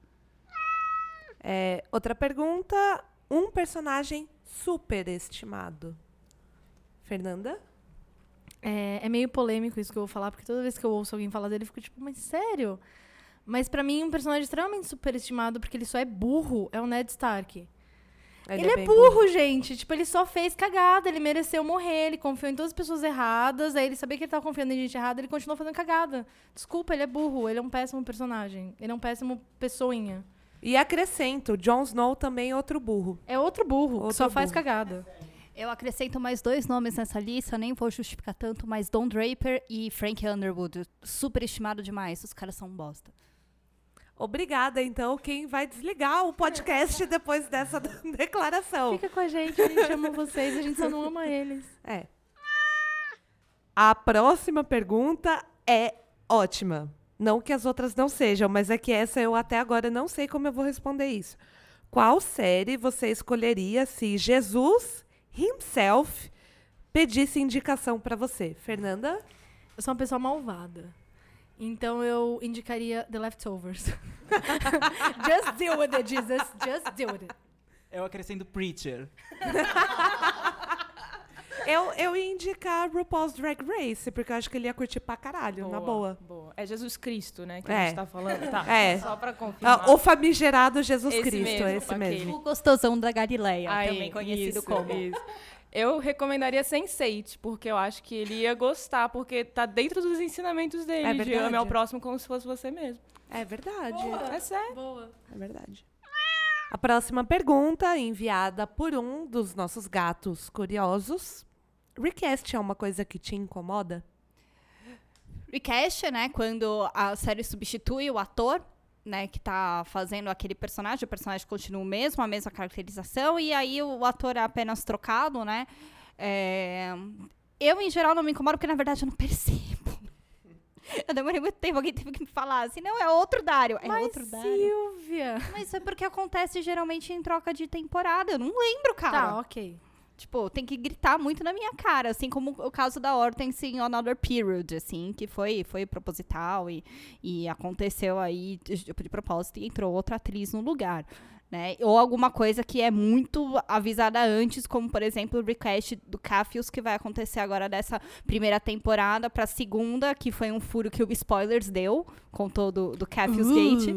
É, outra pergunta: um personagem superestimado. Fernanda? É, é meio polêmico isso que eu vou falar, porque toda vez que eu ouço alguém falar dele, eu fico tipo, mas sério? Mas pra mim, um personagem extremamente superestimado, porque ele só é burro, é o Ned Stark. Ele, é, bem burro, gente. Tipo, ele só fez cagada. Ele mereceu morrer. Ele confiou em todas as pessoas erradas. Aí ele sabia que ele tava confiando em gente errada. Ele continuou fazendo cagada. Desculpa, ele é burro. Ele é um péssimo personagem. Ele é um péssimo pessoinha. E acrescento: Jon Snow também é outro burro. É outro burro Outro que só faz burro. cagada. Eu acrescento mais dois nomes nessa lista, nem vou justificar tanto, mas Don Draper e Frank Underwood. Super estimado demais, os caras são um bosta. Obrigada, então, quem vai desligar o podcast depois dessa declaração. Fica com a gente, a gente ama vocês, a gente só não ama eles. É. A próxima pergunta é ótima. Não que as outras não sejam, mas é que essa eu até agora não sei como eu vou responder isso. Qual série você escolheria se Jesus himself pedisse indicação pra você? Fernanda? Eu sou uma pessoa malvada. Então eu indicaria The Leftovers. Just deal with it, Jesus. Just deal with it. Eu acrescento Preacher. Eu, eu ia indicar RuPaul's Drag Race, porque eu acho que ele ia curtir pra caralho, na boa. boa. É Jesus Cristo, né? Que É. a gente tá falando. Tá. É. Só pra confirmar. Ah, o famigerado Jesus Esse Cristo, mesmo, esse aquele. mesmo. O gostosão da Galileia, Aí, também conhecido isso, como. isso. Eu recomendaria Sense8, porque eu acho que ele ia gostar, porque tá dentro dos ensinamentos dele, É de verdade. ame ao próximo como se fosse você mesmo. É verdade. É sério. Boa. É verdade. A próxima pergunta, enviada por um dos nossos gatos curiosos. Recast é uma coisa que te incomoda? Recast, né? Quando a série substitui o ator, né, que tá fazendo aquele personagem, o personagem continua o mesmo, a mesma caracterização, e aí o ator é apenas trocado, né? É, Eu, em geral, não me incomodo, porque na verdade eu não percebo. Eu demorei muito tempo, alguém teve que me falar assim, não, é outro Dário. É Mas outro Dário. Silvia. Mas é porque acontece geralmente em troca de temporada. Eu não lembro, cara. Tá, ok. Tipo, tem que gritar muito na minha cara, assim como o caso da Hortense em Another Period, assim, que foi, foi proposital e, e aconteceu aí de, propósito e entrou outra atriz no lugar. Né? Ou alguma coisa que é muito avisada antes, como por exemplo o request do Cafius que vai acontecer agora dessa primeira temporada para a segunda, que foi um furo que o Spoilers deu, contou do, do Cafius Gate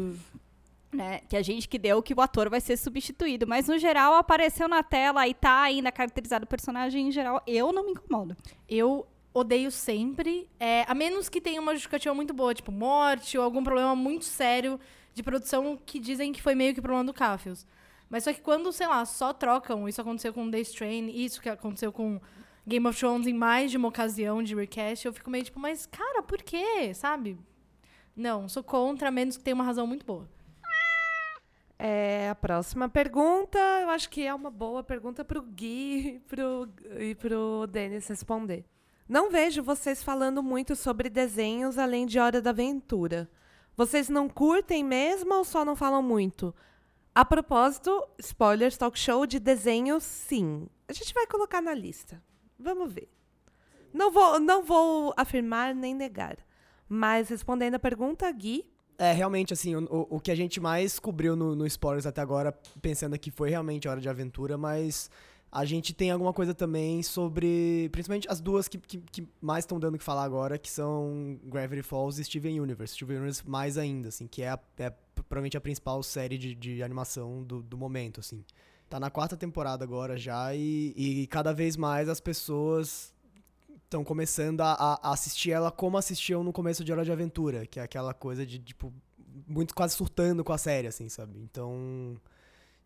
né? Que a gente que deu que o ator vai ser substituído. Mas no geral apareceu na tela e tá ainda caracterizado o personagem em geral. Eu não me incomodo. Eu odeio sempre, é, a menos que tenha uma justificativa muito boa, tipo morte ou algum problema muito sério de produção que dizem que foi meio que problema do Cafios. Mas só que quando, sei lá, só trocam, isso aconteceu com The Strain, isso que aconteceu com Game of Thrones em mais de uma ocasião de recast, eu fico meio tipo, mas cara, por quê? Sabe? Não, sou contra, a menos que tenha uma razão muito boa. É, a próxima pergunta, eu acho que é uma boa pergunta para o Gui pro, e para o Denis responder. Não vejo vocês falando muito sobre desenhos além de Hora da Aventura. Vocês não curtem mesmo ou só não falam muito? A propósito, spoilers, talk show de desenhos, sim. A gente vai colocar na lista. Vamos ver. Não vou, não vou afirmar nem negar. Mas respondendo a pergunta, Gui, É, realmente, assim, o, o- que a gente mais cobriu no, no Spoilers até agora, pensando que foi realmente Hora de Aventura, mas a gente tem alguma coisa também sobre, principalmente as duas que, que, que mais estão dando que falar agora, que são Gravity Falls e Steven Universe. Steven Universe mais ainda, assim, que é, a- é provavelmente a principal série de, de animação do, do momento, assim. Tá na quarta temporada agora já e, e cada vez mais as pessoas estão começando a, a- assistir ela como assistiam no começo de Hora de Aventura, que é aquela coisa de, tipo, muito quase surtando com a série, assim, sabe? Então,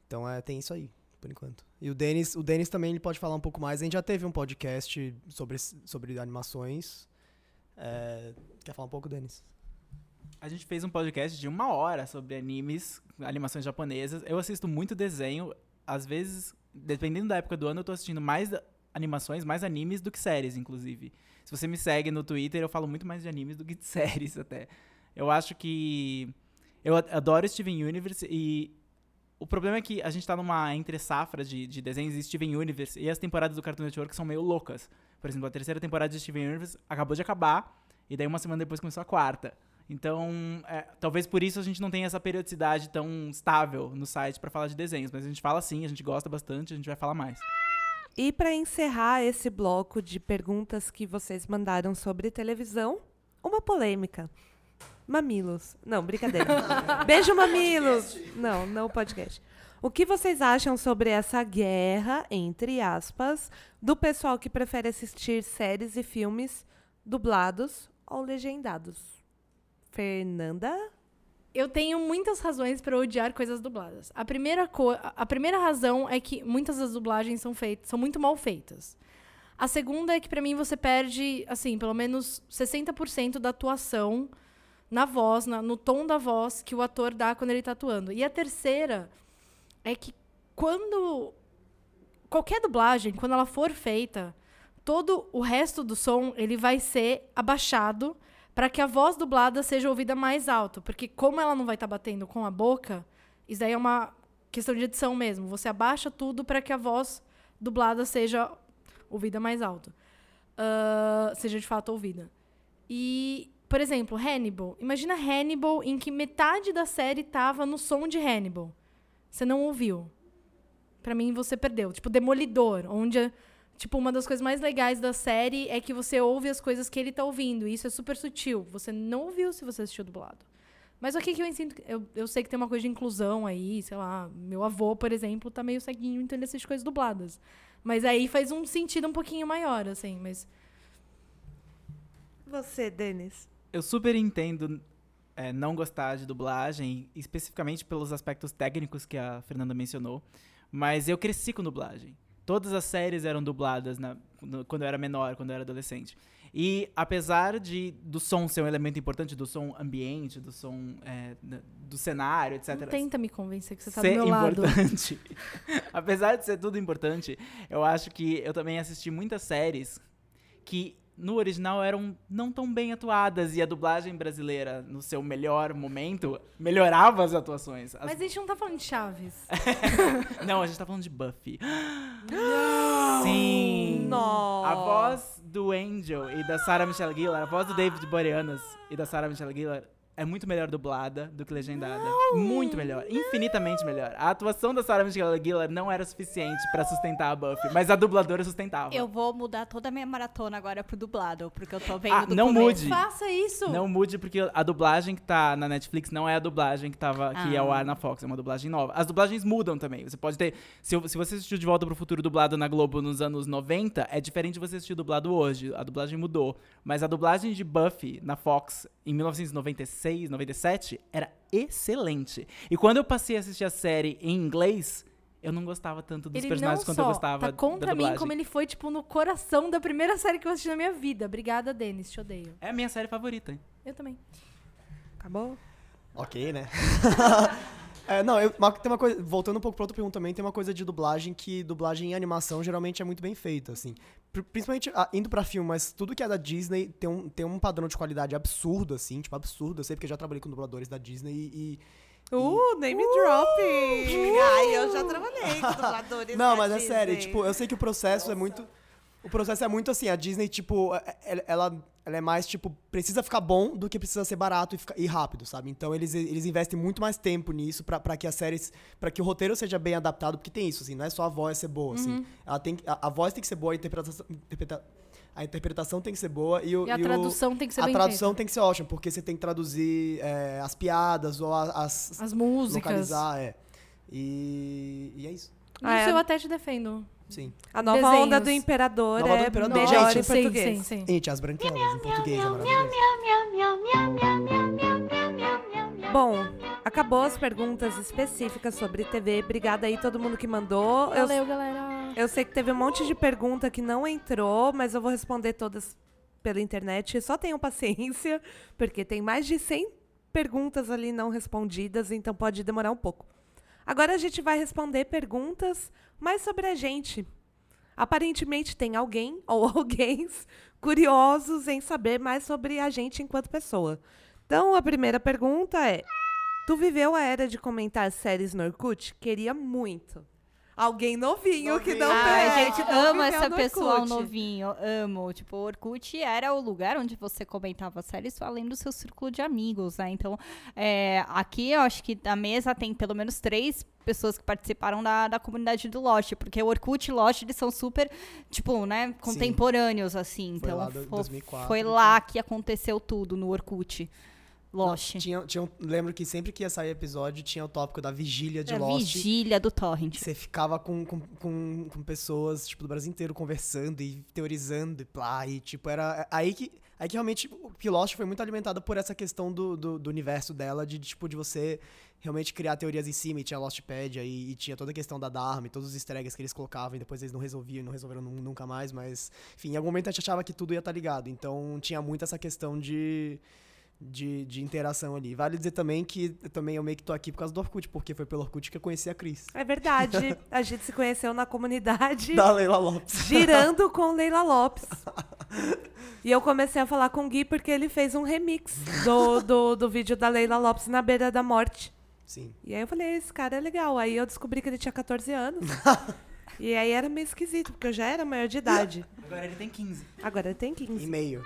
então é, tem isso aí, por enquanto. E o Denis, o Denis também ele pode falar um pouco mais. A gente já teve um podcast sobre, sobre animações. É, quer falar um pouco, Denis? A gente fez um podcast de uma hora sobre animes, animações japonesas. Eu assisto muito desenho. Às vezes, dependendo da época do ano, eu tô assistindo mais animações, mais animes do que séries, inclusive. Se você me segue no Twitter, eu falo muito mais de animes do que de séries, até. Eu acho que. Eu adoro Steven Universe e. O problema é que a gente tá numa entre safra de, de desenhos de Steven Universe e as temporadas do Cartoon Network são meio loucas. Por exemplo, a terceira temporada de Steven Universe acabou de acabar e daí uma semana depois começou a quarta. Então, é, talvez por isso a gente não tenha essa periodicidade tão estável no site pra falar de desenhos. Mas a gente fala sim, a gente gosta bastante, a gente vai falar mais. E para encerrar esse bloco de perguntas que vocês mandaram sobre televisão, uma polêmica. Mamilos. Não, brincadeira. Beijo, mamilos. Não, não podcast. O que vocês acham sobre essa guerra, entre aspas, do pessoal que prefere assistir séries e filmes dublados ou legendados? Fernanda? Eu tenho muitas razões pra odiar coisas dubladas. A primeira, co a primeira razão é que muitas das dublagens são feitas, são muito mal feitas. A segunda é que pra mim você perde, assim, pelo menos 60% da atuação na voz, na- no tom da voz que o ator dá quando ele tá atuando. E a terceira é que quando qualquer dublagem, quando ela for feita, todo o resto do som ele vai ser abaixado para que a voz dublada seja ouvida mais alto, porque como ela não vai estar batendo com a boca, isso daí é uma questão de edição mesmo. Você abaixa tudo para que a voz dublada seja ouvida mais alto, Ah, seja de fato ouvida. E, por exemplo, Hannibal. Imagina Hannibal em que metade da série tava no som de Hannibal. Você não ouviu. Pra mim, você perdeu. Tipo, Demolidor, onde Tipo, uma das coisas mais legais da série é que você ouve as coisas que ele tá ouvindo. E isso é super sutil. Você não ouviu se você assistiu dublado. Mas o que que eu ensino? Eu, eu sei que tem uma coisa de inclusão aí, sei lá. Meu avô, por exemplo, tá meio ceguinho, então ele assiste coisas dubladas. Mas aí faz um sentido um pouquinho maior, assim. Mas Você, Denis. Eu super entendo é, não gostar de dublagem, especificamente pelos aspectos técnicos que a Fernanda mencionou. Mas eu cresci com dublagem. Todas as séries eram dubladas na- no- quando eu era menor, quando eu era adolescente. E apesar de do som ser um elemento importante, do som ambiente, do som é, do cenário, etc. não tenta me convencer que você tá ser do meu lado. importante. apesar de ser tudo importante, eu acho que eu também assisti muitas séries que no original eram não tão bem atuadas e a dublagem brasileira, no seu melhor momento, melhorava as atuações. As- Mas a gente não tá falando de Chaves. Não, a gente tá falando de Buffy. Sim! Nossa. A voz do Angel e da Sarah Michelle Gellar, a voz do David Boreanaz e da Sarah Michelle Gellar é muito melhor dublada do que legendada. Muito melhor. Infinitamente melhor. A atuação da Sarah Michelle Gellar não era suficiente pra sustentar a Buffy, mas a dubladora sustentava. Eu vou mudar toda a minha maratona agora pro dublado, porque eu tô vendo Ah, do não começo. mude. Faça isso! Não mude, porque a dublagem que tá na Netflix não é a dublagem que, tava, que é Ah. ao ar na Fox, é uma dublagem nova. As dublagens mudam também. Você pode ter. Se, se você assistiu De Volta pro Futuro dublado na Globo nos anos 90, é diferente de você assistir dublado hoje. A dublagem mudou. Mas a dublagem de Buffy na Fox em 1996, 97 era excelente. E quando eu passei a assistir a série em inglês, eu não gostava tanto dos Ele personagens quanto eu gostava tá contra da mim, dublagem. como ele foi, tipo, no coração da primeira série que eu assisti na minha vida. Obrigada, Denis. Te odeio. É a minha série favorita. hein? Eu também. Acabou? Ok, né? É, não, eu- tem uma coisa. Voltando um pouco pra outra pergunta também, tem uma coisa de dublagem que dublagem em animação geralmente é muito bem feita, assim. Pri- Principalmente ah, indo pra filme, mas tudo que é da Disney tem um, tem um padrão de qualidade absurdo, assim, tipo, absurdo. Eu sei porque eu já trabalhei com dubladores da Disney e. e- Uh, name dropping! Ai, eu já trabalhei com dubladores Não, mas é Disney. sério, tipo, eu sei que o processo é muito. O processo é muito assim, a Disney, tipo, é- é- ela, ela é mais, tipo, precisa ficar bom do que precisa ser barato e, ficar- e rápido, sabe? Então eles, eles investem muito mais tempo nisso pra, pra que as séries. pra que o roteiro seja bem adaptado, porque tem isso, assim, não é só a voz ser boa, assim. Ela tem, a, a voz tem que ser boa, a interpretação. interpreta- a interpretação tem que ser boa e, o, E a o- tradução tem que ser a bem tradução feita. tem que ser ótima, porque você tem que traduzir é, as piadas ou as. As músicas. localizar, é. E, e é isso. Isso Ah, é. eu até te defendo. Sim. A nova Desenhos. onda do Imperador Nova do é Imperador. melhor Gente, em sim, português. sim, sim. Gente, as branquelas em português é maravilhoso. Bom, acabou as perguntas específicas sobre TV. Obrigada aí todo mundo que mandou. Eu, Valeu, galera. eu sei que teve um monte de pergunta que não entrou, mas eu vou responder todas pela internet. Só tenham paciência, porque tem mais de 100 perguntas ali não respondidas, então pode demorar um pouco. Agora a gente vai responder perguntas mais sobre a gente. Aparentemente tem alguém ou alguém curiosos em saber mais sobre a gente enquanto pessoa. Então a primeira pergunta é: Tu viveu a era de comentar séries no Orkut? Queria muito. Alguém novinho, que não Ai, vê, gente, que não amo viveu essa Orkut. novinho, amo. Tipo, o Orkut era o lugar onde você comentava séries além do seu círculo de amigos, né? Então, é, aqui eu acho que na mesa tem pelo menos três pessoas que participaram da, da comunidade do Lost, porque o Orkut e Lost, eles são super, tipo, né, contemporâneos, assim. Foi então, lá do- fo- 2004 foi que- lá que aconteceu tudo no Orkut. Lost. Tinha, tinha um- lembro que sempre que ia sair episódio tinha o tópico da vigília de É, Lost. vigília do Torrent. Você ficava com, com, com, com pessoas, tipo, do Brasil inteiro conversando e teorizando e plá, e tipo, era aí que, aí que realmente o que Lost foi muito alimentada por essa questão do, do, do universo dela, de tipo, de você realmente criar teorias em cima, e tinha Lostpedia, e, e tinha toda a questão da Dharma, e todos os easter eggs que eles colocavam, e depois eles não resolviam, e não resolveram nu- nunca mais, mas, enfim, em algum momento a gente achava que tudo ia estar ligado, então tinha muito essa questão de... De, de interação ali. Vale dizer também que também eu meio que tô aqui por causa do Orkut, porque foi pelo Orkut que eu conheci a Cris. É verdade. A gente se conheceu na comunidade Da Leila Lopes. girando com Leila Lopes. E eu comecei a falar com o Gui porque ele fez um remix do, do, do vídeo da Leila Lopes na beira da morte. Sim. E aí eu falei, esse cara é legal. Aí eu descobri que ele tinha 14 anos. e aí era meio esquisito, porque eu já era maior de idade. Agora ele tem 15. Agora ele tem 15. E-mail.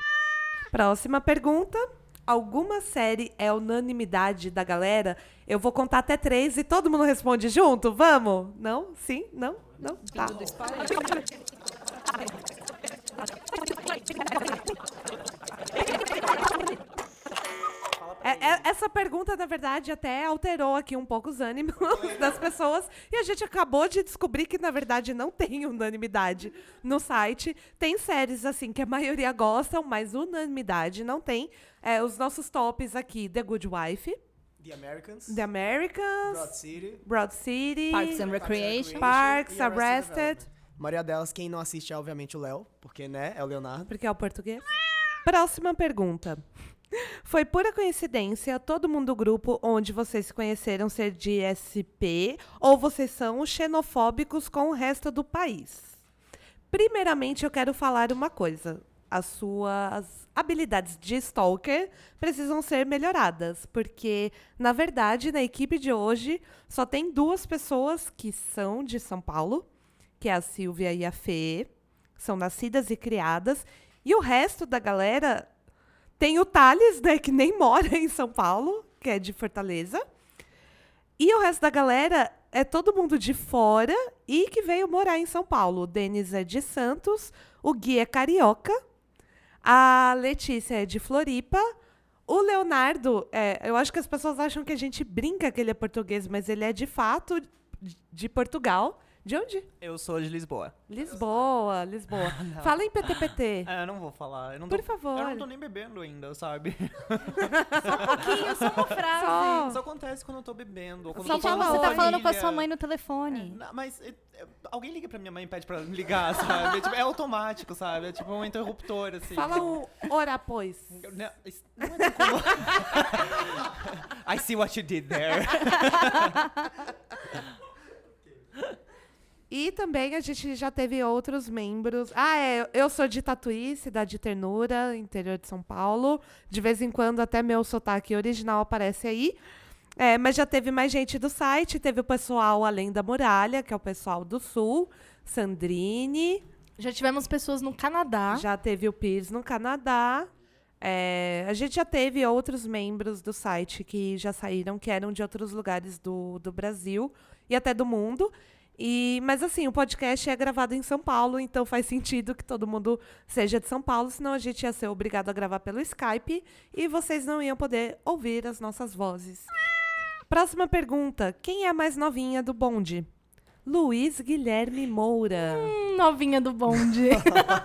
Próxima pergunta. Alguma série é unanimidade da galera? Eu vou contar até três e todo mundo responde junto? Vamos? Não? Sim? Não? Não? Tá. É- é- essa pergunta, na verdade, até alterou aqui um pouco os ânimos das pessoas. E a gente acabou de descobrir que, na verdade, não tem unanimidade no site. Tem séries, assim, que a maioria gostam, mas unanimidade não tem. É, os nossos tops aqui, The Good Wife, The Americans. The Americans, Broad City. Broad City, Parks and Recreation. Parks, e Arrested Arrested, Maria delas, quem não assiste é obviamente o Léo, porque, né, é o Leonardo. porque é o português. Próxima pergunta. Foi pura coincidência todo mundo do grupo onde vocês se conheceram ser de SP ou vocês são xenofóbicos com o resto do país? Primeiramente, eu quero falar uma coisa. as suas habilidades de stalker precisam ser melhoradas, porque na verdade na equipe de hoje só tem duas pessoas que são de São Paulo, que é a Silvia e a Fê, são nascidas e criadas, e o resto da galera tem o Thales, né, que nem mora em São Paulo, que é de Fortaleza. E o resto da galera é todo mundo de fora e que veio morar em São Paulo. O Denis é de Santos, o Gui é carioca, a Letícia é de Floripa, o Leonardo, é, eu acho que as pessoas acham que a gente brinca que ele é português, mas ele é de fato de Portugal. De onde? Eu sou de Lisboa. Lisboa, Lisboa. Fala em PTPT. É, eu não vou falar. Eu não Por tô, favor. Eu não tô nem bebendo ainda, sabe? pouquinho, só uma frase. Só. Isso acontece quando eu tô bebendo. Ou quando Só eu tô fala falando Você tá falando com a sua mãe no É, telefone. não, mas é, é, alguém liga pra minha mãe e pede pra ligar, sabe? É, tipo, é automático, sabe? É tipo um interruptor, assim. Fala um ora, pois. Não, não é como... I see what you did there. E também a gente já teve outros membros. Ah, é, eu sou de Tatuí, cidade de Ternura, interior de São Paulo. De vez em quando até meu sotaque original aparece aí. É, mas já teve mais gente do site, teve o pessoal além da muralha, que é o pessoal do Sul, Sandrine, Já tivemos pessoas no Canadá. já teve o Pires no Canadá. É, a gente já teve outros membros do site que já saíram, que eram de outros lugares do, do Brasil e até do mundo. E, mas assim, o podcast é gravado em São Paulo, então faz sentido que todo mundo seja de São Paulo, senão a gente ia ser obrigado a gravar pelo Skype e vocês não iam poder ouvir as nossas vozes. Próxima pergunta: quem é a mais novinha do bonde? Luiz Guilherme Moura. Hum, novinha do bonde.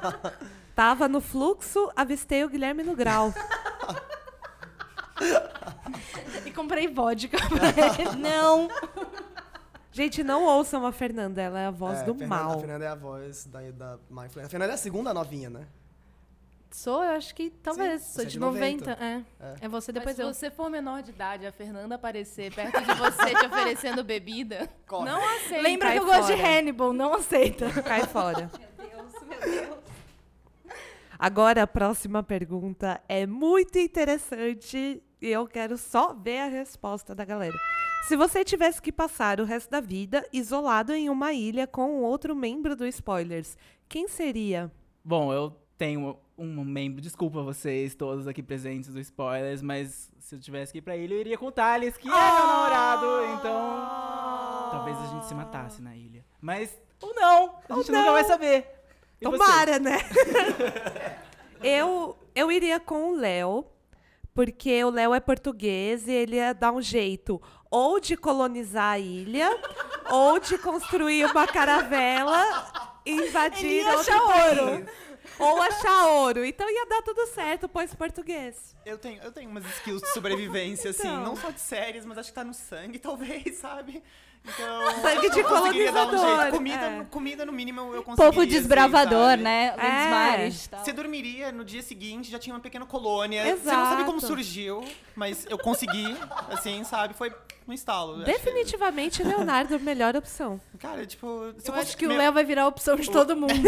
Tava no fluxo, avistei o Guilherme no grau. e comprei vodka pra ele. Não. Gente, não ouçam a Fernanda, ela é a voz É, do Fernanda, mal. A Fernanda é a voz da, da má influência. A Fernanda é a segunda novinha, né? Sou, eu acho que talvez. Sim, Sou você é de de 90. 90. É. é. você Mas depois se eu. você for menor de idade, a Fernanda aparecer perto de você te oferecendo bebida, Corre. não aceita. Lembra cai que eu gosto de fora. Hannibal, não aceita. Cai fora. Agora a próxima pergunta é muito interessante e eu quero só ver a resposta da galera. Se você tivesse que passar o resto da vida isolado em uma ilha com outro membro do Spoilers, quem seria? Bom, eu tenho um membro, desculpa vocês todos aqui presentes do Spoilers, mas se eu tivesse que ir pra ilha, eu iria com o Thales, que é meu namorado, então... Talvez a gente se matasse na ilha. Mas, ou não, a gente nunca vai saber. E você? Tomara, né? eu, eu iria com o Léo, porque o Léo é português e ele ia dar um jeito ou de colonizar a ilha, ou de construir uma caravela e invadir Ele ia outro achar país. ouro. Ou achar ouro. Então ia dar tudo certo, pois português. Eu tenho, eu tenho umas skills de sobrevivência, assim, Então. não só de séries, mas acho que tá no sangue, talvez, sabe? Então. Sangue de um colonizador, jeito. Comida, é. comida, no mínimo, eu conseguiria. Povo assim, desbravador, sabe? né? É. Mares. Você dormiria, no dia seguinte já tinha uma pequena colônia. Você Exato. não sabe como surgiu, mas eu consegui, assim, sabe? Foi um estalo. Definitivamente, Leonardo, melhor opção. Cara, tipo. se Eu cons- acho que o Léo vai virar a opção de todo mundo.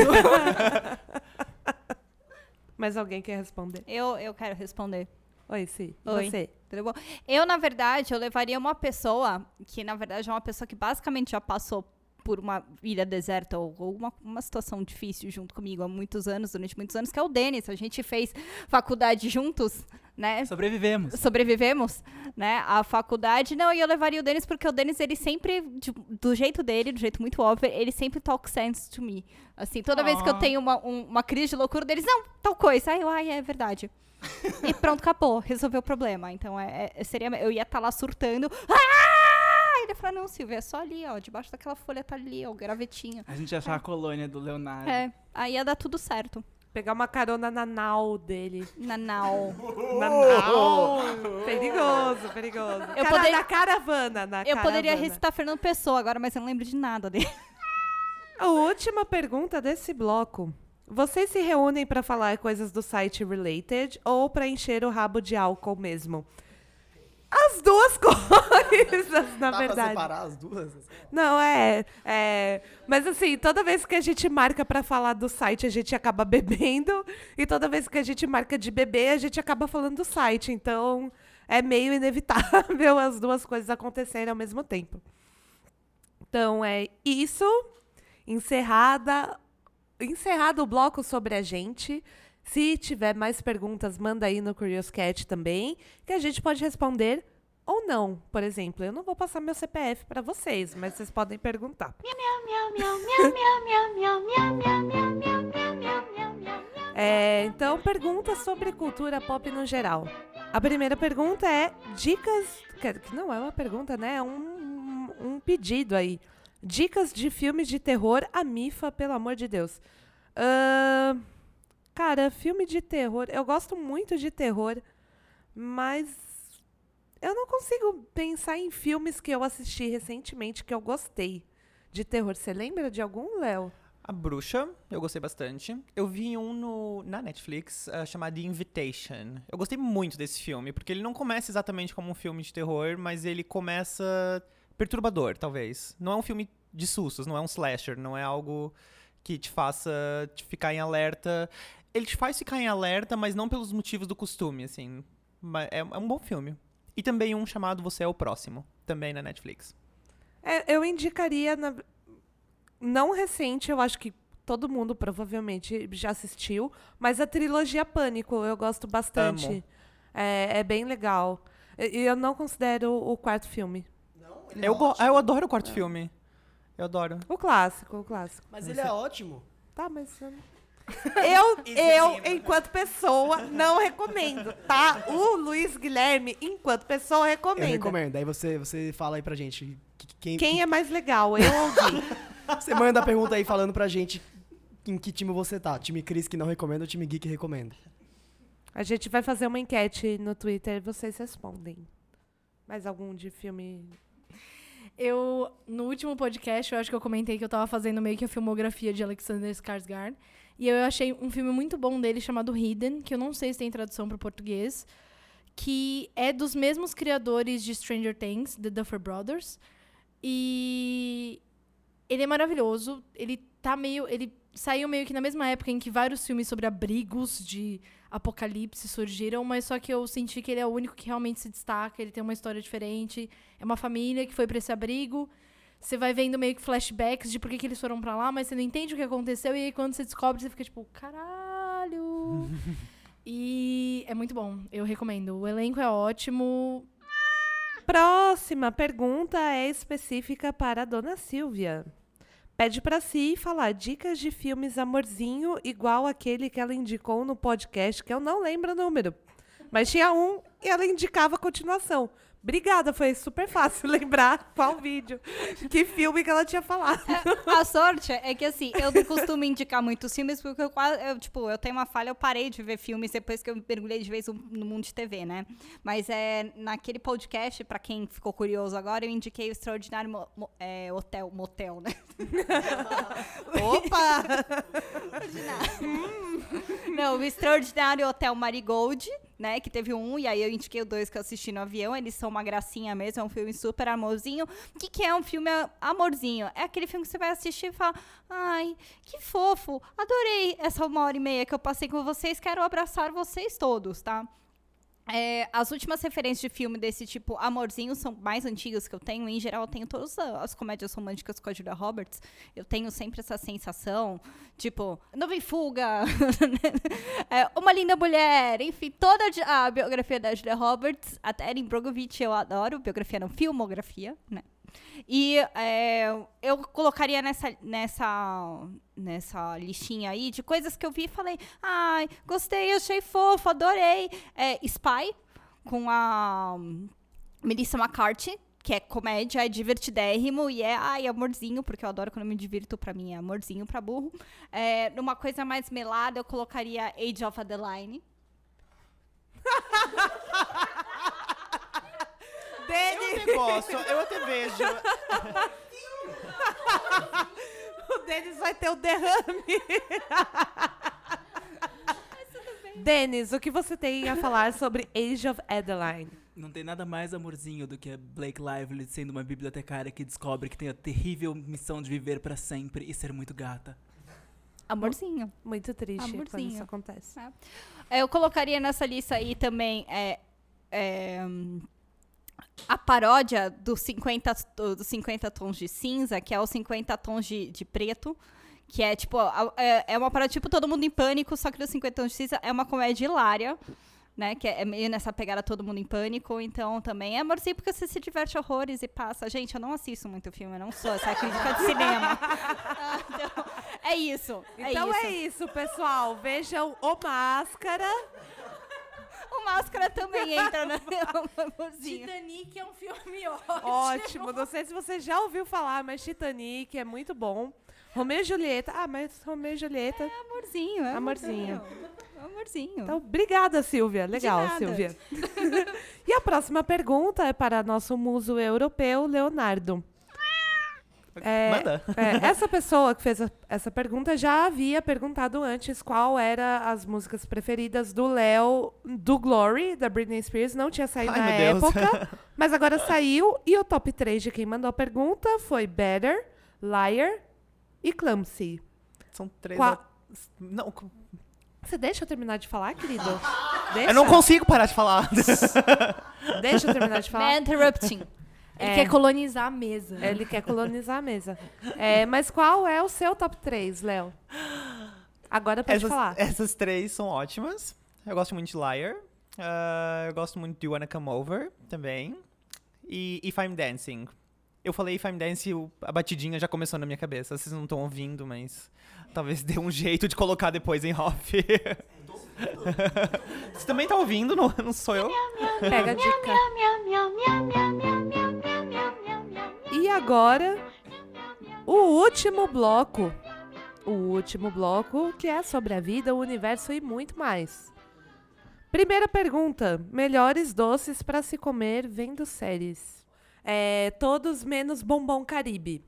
Mas alguém quer responder? Eu, eu quero responder. Oi, Si. Oi. Você. Tudo bom? Eu, na verdade, eu levaria uma pessoa que, na verdade, é uma pessoa que basicamente já passou por uma ilha deserta ou, ou uma, uma situação difícil junto comigo há muitos anos, durante muitos anos, que é o Denis. A gente fez faculdade juntos, né? Sobrevivemos. sobrevivemos, né, à faculdade. Não, e eu levaria o Denis porque o Denis, ele sempre, de- do jeito dele, do jeito muito óbvio, ele sempre talk sense to me. Assim, toda vez que eu Ah. tenho uma, um- uma crise de loucura deles, não, tal coisa. Aí eu, ai, é verdade. E pronto, acabou, resolveu o problema. Então, é, é- seria, eu ia estar lá surtando. Ah! Ele falou, não, Silvia, é só ali, ó, debaixo daquela folha tá ali, ó, o gravetinho. A gente ia achar a colônia do Leonardo. É, aí ia dar tudo certo. Pegar uma carona na nau dele. Nanau. Na nau. perigoso, perigoso. Eu Cara, poder- Na caravana, na Eu poderia caravana. recitar Fernando Pessoa agora, mas eu não lembro de nada dele. A última pergunta desse bloco. Vocês se reúnem para falar coisas do site related ou para encher o rabo de álcool mesmo? As duas coisas, na Dá pra verdade. separar as duas? Não, é, é. Mas assim, toda vez que a gente marca pra falar do site, a gente acaba bebendo. E toda vez que a gente marca de beber, a gente acaba falando do site. Então, é meio inevitável as duas coisas acontecerem ao mesmo tempo. Então, é isso. Encerrada. Encerrado o bloco sobre a gente. Se tiver mais perguntas, manda aí no Curious Cat também, que a gente pode responder ou não. Por exemplo, eu não vou passar meu CPF para vocês, mas vocês podem perguntar. É, então, perguntas sobre cultura pop no geral. A primeira pergunta é dicas. Que não é uma pergunta, né? É um, um pedido aí. Dicas de filmes de terror, a Mifa, pelo amor de Deus. Ahn, cara, filme de terror. Eu gosto muito de terror, mas eu não consigo pensar em filmes que eu assisti recentemente que eu gostei de terror. Você lembra de algum, Léo? A Bruxa, eu gostei bastante. Eu vi um no, na Netflix ah, chamado Invitation. Eu gostei muito desse filme, porque ele não começa exatamente como um filme de terror, mas ele começa perturbador, talvez. Não é um filme de sustos, não é um slasher, não é algo que te faça te ficar em alerta. Ele te faz ficar em alerta, mas não pelos motivos do costume, assim. É, é um bom filme. E também um chamado Você é o Próximo, também na Netflix. É, eu indicaria. na- Não recente, eu acho que todo mundo provavelmente já assistiu, mas a trilogia Pânico eu gosto bastante. É, é bem legal. E eu não considero o quarto filme. Eu, go- ah, eu adoro o quarto filme. Eu adoro. O clássico, o clássico. Mas ele é ótimo. Tá, mas. Eu, eu, eu, enquanto pessoa, não recomendo, tá? O Luiz Guilherme, enquanto pessoa, Eu recomenda. recomendo. Aí você, você fala aí pra gente. que- Quem, Quem é mais legal? Eu ouvi. Você manda a pergunta aí falando pra gente em que time você tá. Time Cris que não recomenda ou time Gui que recomenda. A gente vai fazer uma enquete no Twitter e vocês respondem. Mais algum de filme? Eu, no último podcast, eu acho que eu comentei que eu tava fazendo meio que a filmografia de Alexander Skarsgård. E eu achei um filme muito bom dele chamado Hidden, que eu não sei se tem tradução para português, que é dos mesmos criadores de Stranger Things, The Duffer Brothers. E ele é maravilhoso. Ele tá meio, ele saiu meio que na mesma época em que vários filmes sobre abrigos de apocalipse surgiram, mas só que eu senti que ele é o único que realmente se destaca, ele tem uma história diferente. É uma família que foi pra esse abrigo. Você vai vendo meio que flashbacks de por que, que eles foram pra lá, mas você não entende o que aconteceu. E aí, quando você descobre, você fica tipo, caralho. e é muito bom. Eu recomendo. O elenco é ótimo. Próxima pergunta é específica para a dona Silvia. Pede para si falar dicas de filmes amorzinho igual aquele que ela indicou no podcast, que eu não lembro o número. Mas tinha um e ela indicava a continuação. Obrigada, foi super fácil lembrar qual vídeo, que filme que ela tinha falado. A sorte é que, assim, eu não costumo indicar muitos filmes, porque eu eu, tipo, eu tenho uma falha, eu parei de ver filmes depois que eu mergulhei de vez no- mundo de TV, né? Mas é, naquele podcast, pra quem ficou curioso agora, eu indiquei o Extraordinário Mo- Mo- é, Hotel, Motel, né? Opa! Não, o Extraordinário Hotel Marigold, né? Que teve um, e aí eu indiquei o dois que eu assisti no avião. Eles são uma gracinha mesmo, é um filme super amorzinho. O que, que é um filme amorzinho? É aquele filme que você vai assistir e fala: Ai, que fofo, adorei essa uma hora e meia que eu passei com vocês, quero abraçar vocês todos, tá? É, as últimas referências de filme desse tipo amorzinho são mais antigas que eu tenho. Em geral, eu tenho todas as comédias românticas com a Julia Roberts. Eu tenho sempre essa sensação, tipo, Nova em Fuga, é, Uma Linda Mulher, enfim, toda a biografia da Julia Roberts, até Erin Brogovich eu adoro, biografia não, filmografia, né? E é, eu colocaria nessa, nessa, nessa listinha aí de coisas que eu vi e falei, ai, gostei, achei fofo, adorei. É, Spy, com a Melissa McCarthy, que é comédia, é divertidérrimo e é, ai, amorzinho, porque eu adoro quando eu me divirto, pra mim é amorzinho pra burro. É, numa coisa mais melada, eu colocaria Age of Adeline. Gosto, eu até vejo. O Denis vai ter o derrame. Denis, o que você tem a falar sobre Age of Adeline? Não tem nada mais amorzinho do que a Blake Lively sendo uma bibliotecária que descobre que tem a terrível missão de viver pra sempre e ser muito gata. Amorzinho. Muito triste quando Amorzinho. isso acontece. É, Eu colocaria nessa lista aí também é, é, a paródia dos 50, t- dos 50 tons de cinza, que é os 50 tons de, de preto. Que é tipo, é, é uma paródia tipo Todo Mundo em Pânico, só que dos 50 tons de cinza é uma comédia hilária. Né, que é meio nessa pegada Todo Mundo em Pânico, então também é amorzinho porque você se diverte horrores e passa. Gente, eu não assisto muito filme, eu não sou essa crítica de cinema. Ah, então, é isso. É Então isso. é isso, pessoal. Vejam o Máscara. O Máscara também entra no amorzinho. Titanic é um filme ótimo. Ótimo. Não sei se você já ouviu falar, mas Titanic é muito bom. Romeu e Julieta. Ah, mas Romeu e Julieta. Amorzinho, é Amorzinho. Amorzinho. Amorzinho. Então, obrigada, Silvia. Legal, nada. Silvia. e a próxima pergunta é para nosso muso europeu, Leonardo. É, Manda. é, essa pessoa que fez a- essa pergunta já havia perguntado antes qual era as músicas preferidas do Léo do Glory, da Britney Spears. Não tinha saído Ai, na época, mas agora saiu. E o top 3 de quem mandou a pergunta foi Better, Liar e Clumsy. São três. Qua- a- Não, Você deixa eu terminar de falar, querido? Deixa? eu não consigo parar de falar. Deixa eu terminar de falar. Man interrupting. Ele É. quer colonizar a mesa. Ele quer colonizar a mesa. É, mas qual é o seu top 3, Léo? Agora pode essas, falar. essas três são ótimas. Eu gosto muito de Liar. Ah, eu gosto muito de Wanna Come Over também. E If I'm Dancing. Eu falei If I'm Dancing, a batidinha já começou na minha cabeça. Vocês não estão ouvindo, mas talvez dê um jeito de colocar depois em off. Você também tá ouvindo, não, não sou eu? Pega a dica. Agora, o último bloco. O último bloco, que é sobre a vida, o universo e muito mais. Primeira pergunta: melhores doces para se comer vendo séries? É, todos menos bombom Caribe.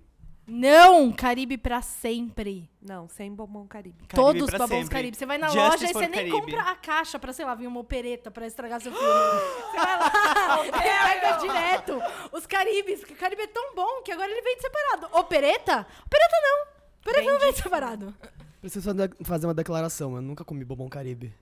Não, Caribe pra sempre. Não, sem bombom Caribe. Caribe Todos os pra bombons sempre. Caribe. Você vai na Justice loja e você nem Caribe. compra a caixa pra, sei lá, vir uma opereta pra estragar seu filme. você vai lá e pega direto os Caribes. O Caribe é tão bom que agora ele vende separado. Opereta? Opereta não. Opereta não vende separado. Preciso fazer- uma declaração. Eu nunca comi bombom caribe.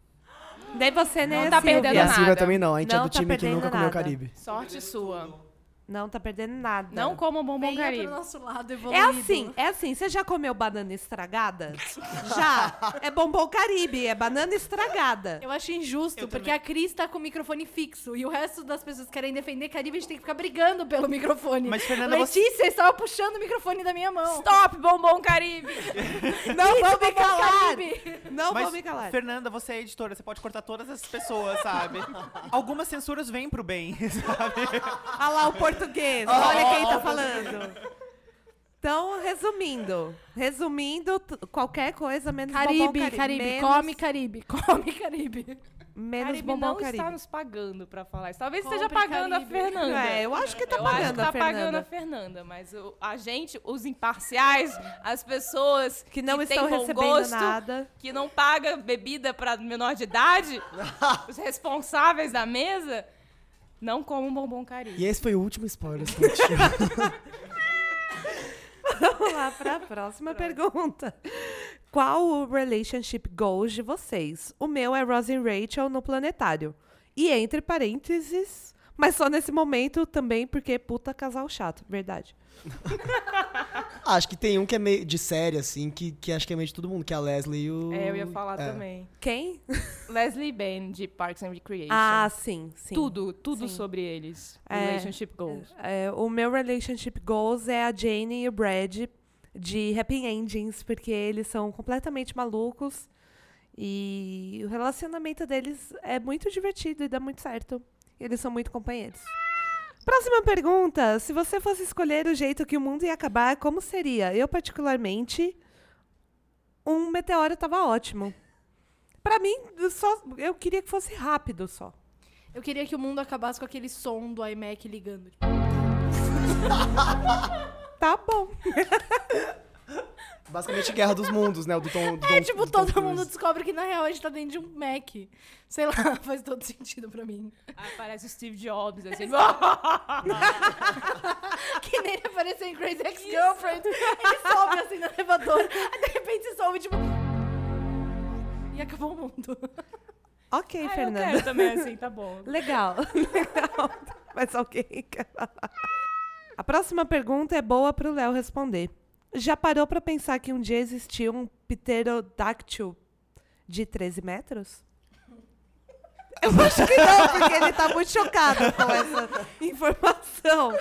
Daí você, né, Não tá Silvia? perdendo E a nada. Silvia também não. A gente Não é do tá time que perdendo nunca comeu nada. caribe. Sorte sua. Não tá perdendo nada. Não como bombom Venha Caribe. pro nosso lado É evoluído. assim, é assim. Você já comeu banana estragada? já. É bombom Caribe, é banana estragada. Eu acho injusto, Eu porque também. a Cris tá com o microfone fixo e o resto das pessoas que querem defender Caribe, a gente tem que ficar brigando pelo microfone. Mas, Fernanda, você... Letícia estava puxando o microfone da minha mão. Stop, bombom Caribe! Não vou me Bombom calar. Caribe. Não Mas, vou me calar. Fernanda, você é editora, você pode cortar todas essas pessoas, sabe? Algumas censuras vêm pro bem, sabe? Olha lá o português. Olha quem tá falando. Então, resumindo. Resumindo, qualquer coisa menos bombom Caribe, Caribe. Caribe, menos, come Caribe, come Caribe. Menos Caribe bombom não Caribe. está nos pagando pra falar isso. Talvez Compre esteja pagando Caribe. a Fernanda. É, eu acho que tá Eu pagando acho que a tá pagando Fernanda. a Fernanda, mas o- a gente, os imparciais, as pessoas Que não que estão têm bom recebendo gosto, nada. que não paga bebida pra menor de idade, os responsáveis da mesa, não comam bombom Caribe. E esse foi o último spoiler que eu tinha. Vamos lá para a próxima pergunta. Qual o relationship goals de vocês? O meu é Ross e Rachel no Planetário. E entre parênteses, mas só nesse momento também porque puta casal chato, verdade. Acho que tem um que é meio de série, assim, que, que acho que é meio de todo mundo, que é a Leslie e o. É, eu ia falar é. também. Quem? Leslie Benn, de Parks and Recreation. Ah, sim, sim. tudo, tudo Sim. sobre eles. É. Relationship goals. É, o meu relationship goals é a Jane e o Brad de Happy Endings, porque eles são completamente malucos e o relacionamento deles é muito divertido e dá muito certo. Eles são muito companheiros. Próxima pergunta. Se você fosse escolher o jeito que o mundo ia acabar, como seria? Eu, particularmente, um meteoro tava ótimo. Pra mim, eu só, eu queria que fosse rápido só. Eu queria que o mundo acabasse com aquele som do iMac ligando. Tá bom. Basicamente Guerra dos Mundos, né? O do Tom, do É Tom- tipo, do Tom todo mundo descobre que na real a gente tá dentro de um Mac. Sei lá, faz todo sentido pra mim. Aí parece o Steve Jobs, assim. Que nem ele apareceu em Crazy Ex-Girlfriend. Ele sobe assim no elevador. Aí de repente você sobe, tipo. E acabou o mundo. Ok, ah, eu Fernanda. quero também, assim, tá bom. Legal, legal. Mas falar? A próxima pergunta é boa pro Léo responder. Já parou pra pensar que um dia existiu um pterodáctil de 13 metros? Eu acho que não, porque ele tá muito chocado com essa informação.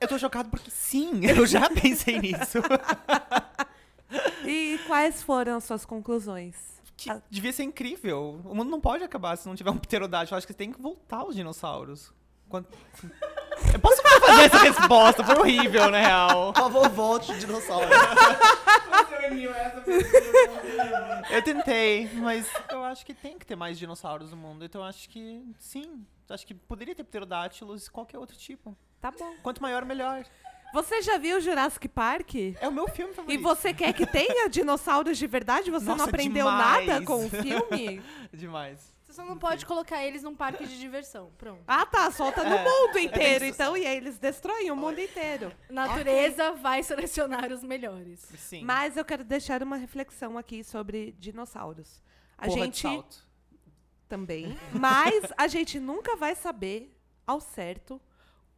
Eu tô chocado porque sim, eu já pensei nisso. E quais foram as suas conclusões? Que devia ser incrível. O mundo não pode acabar se não tiver um pterodáctilo. Eu acho que tem que voltar os dinossauros. Quando- fazer essa resposta? Foi horrível, na real. Por favor, volte dinossauro. Eu tentei, mas eu acho que tem que ter mais dinossauros no mundo. Então eu acho que sim. Acho que poderia ter pterodátilos e qualquer outro tipo. Tá bom. Quanto maior, melhor. Você já viu Jurassic Park? É o meu filme E favorito. você quer que tenha dinossauros de verdade? Você não Nossa, aprendeu demais. nada com o filme? Demais. Você só não pode colocar eles num parque de diversão. Pronto. Ah, tá. Solta no É. mundo inteiro, então. E aí eles destroem o mundo inteiro. Natureza vai selecionar os melhores. Sim. Mas eu quero deixar uma reflexão aqui sobre dinossauros. A Porra de gente salto. também. Mas a gente nunca vai saber ao certo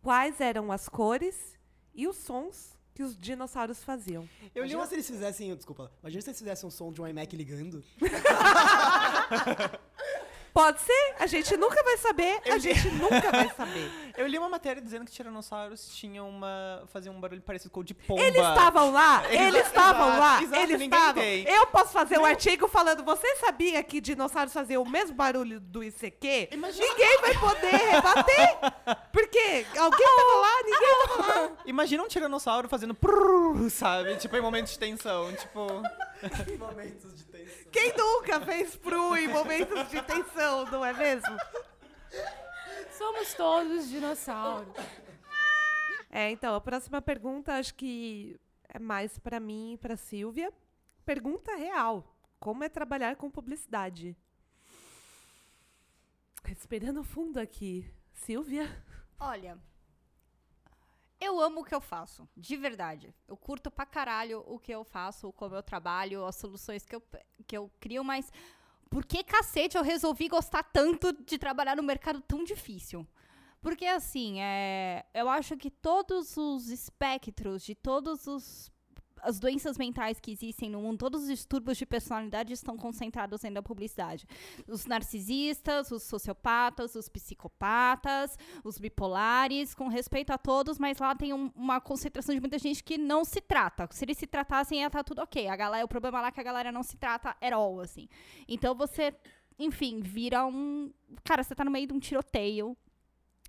quais eram as cores e os sons que os dinossauros faziam. Eu li se eles fizessem. Desculpa. Imagina se eles fizessem um som de um iMac ligando. Pode ser, a gente nunca vai saber, a gente nunca vai saber. Eu li uma matéria dizendo que tiranossauros tinham uma. faziam um barulho parecido com o de pomba. Eles estavam lá, eles estavam lá, exato, eles estavam. Eu posso fazer um artigo falando, você sabia que dinossauros faziam o mesmo barulho do ICQ? Ninguém vai poder rebater, porque alguém tava lá, ninguém tava lá. Imagina um tiranossauro fazendo prrr, sabe? Tipo, em momentos de tensão. Tipo. Momentos de Quem nunca fez pru em momentos de tensão, não é mesmo? Somos todos dinossauros. É, então, a próxima pergunta acho que é mais pra mim e pra Silvia. Pergunta real. Como é trabalhar com publicidade? Respirando fundo aqui. Silvia? Olha, eu amo o que eu faço, de verdade. Eu curto pra caralho o que eu faço, como eu trabalho, as soluções que eu, que eu crio, mas por que cacete eu resolvi gostar tanto de trabalhar no mercado tão difícil? Porque, assim, é, eu acho que todos os espectros de todos os as doenças mentais que existem no mundo, todos os distúrbios de personalidade estão concentrados dentro da publicidade. Os narcisistas, os sociopatas, os psicopatas, os bipolares, com respeito a todos, mas lá tem um- uma concentração de muita gente que não se trata. Se eles se tratassem, ia estar tudo ok. A galera, o problema lá é que a galera não se trata at all, assim. Então você, enfim, vira um. Cara, você tá no meio de um tiroteio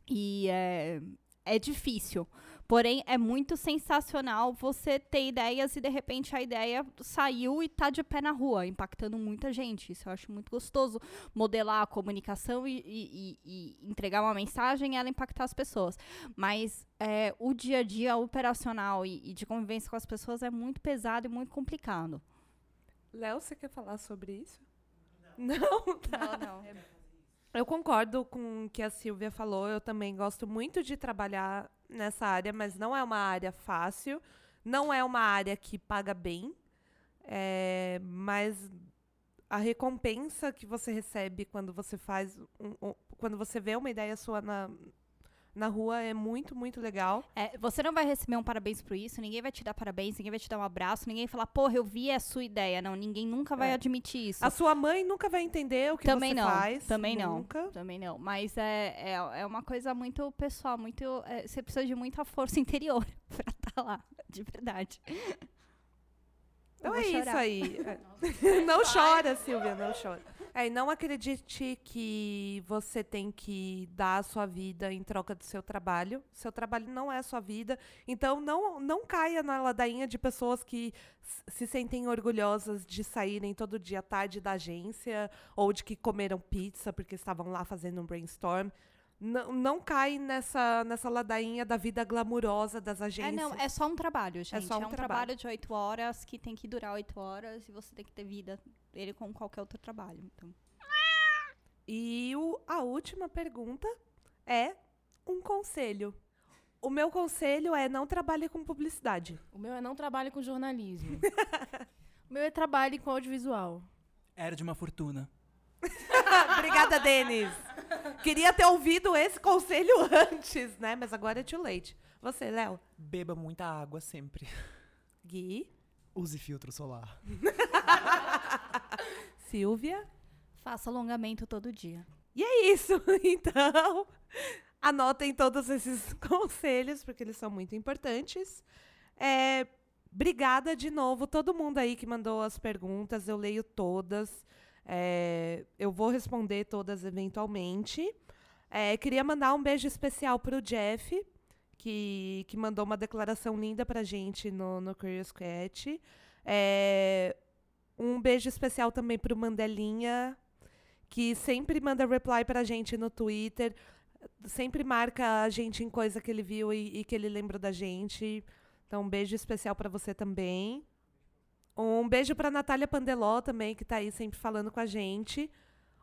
e é, é difícil. Porém, é muito sensacional você ter ideias e de repente a ideia saiu e tá de pé na rua, impactando muita gente. Isso eu acho muito gostoso. Modelar a comunicação e, e- e- e entregar uma mensagem e ela impactar as pessoas. Mas é, o dia a dia operacional e, e de convivência com as pessoas é muito pesado e muito complicado. Léo, você quer falar sobre isso? Não? Tá. Não, não. Eu concordo com o que a Silvia falou. Eu também gosto muito de trabalhar nessa área, mas não é uma área fácil. Não é uma área que paga bem. É, mas a recompensa que você recebe quando você faz. um- um- quando você vê uma ideia sua na, na rua é muito, muito legal. É, você não vai receber um parabéns por isso, ninguém vai te dar parabéns, ninguém vai te dar um abraço, ninguém vai falar, porra, eu vi a sua ideia. Não, ninguém nunca vai É. admitir isso. A sua mãe nunca vai entender o que Também você não, faz. também não. nunca. Também não. Mas é, é, é uma coisa muito pessoal, muito. é, você precisa de muita força interior pra estar lá, de verdade. Então é isso chorar. aí. É. não chora, Silvia, não chora. É, e não acredite que você tem que dar a sua vida em troca do seu trabalho. Seu trabalho não é a sua vida. Então não, não caia na ladainha de pessoas que se sentem orgulhosas de saírem todo dia tarde da agência ou de que comeram pizza porque estavam lá fazendo um brainstorm. Não, não cai nessa, nessa ladainha da vida glamurosa das É, agências. não, é só um trabalho, gente. É, só um um trabalho. trabalho de oito horas que tem que durar oito horas e você tem que ter vida dele com qualquer outro trabalho. Então. E o- a última pergunta é um conselho. O meu conselho é não trabalhe com publicidade. O meu é não trabalho com jornalismo. O meu é trabalho com audiovisual. Era de uma fortuna. Obrigada, Denis. Queria ter ouvido esse conselho antes, né? Mas agora é too late. Você, Léo. Beba muita água sempre. Gui. Use filtro solar. Silvia. Faça alongamento todo dia. E é isso. Então, anotem todos esses conselhos, porque eles são muito importantes. É, obrigada de novo, todo mundo aí que mandou as perguntas. Eu leio todas. É, eu vou responder todas eventualmente. É, queria mandar um beijo especial pro Jeff, que, que mandou uma declaração linda pra gente no, no Curious Cat. É, um beijo especial também pro Mandelinha, que sempre manda reply pra gente no Twitter, sempre marca a gente em coisa que ele viu e, e que ele lembrou da gente. Então, um beijo especial pra você também. Um beijo pra Natália Pandeló também, que tá aí sempre falando com a gente.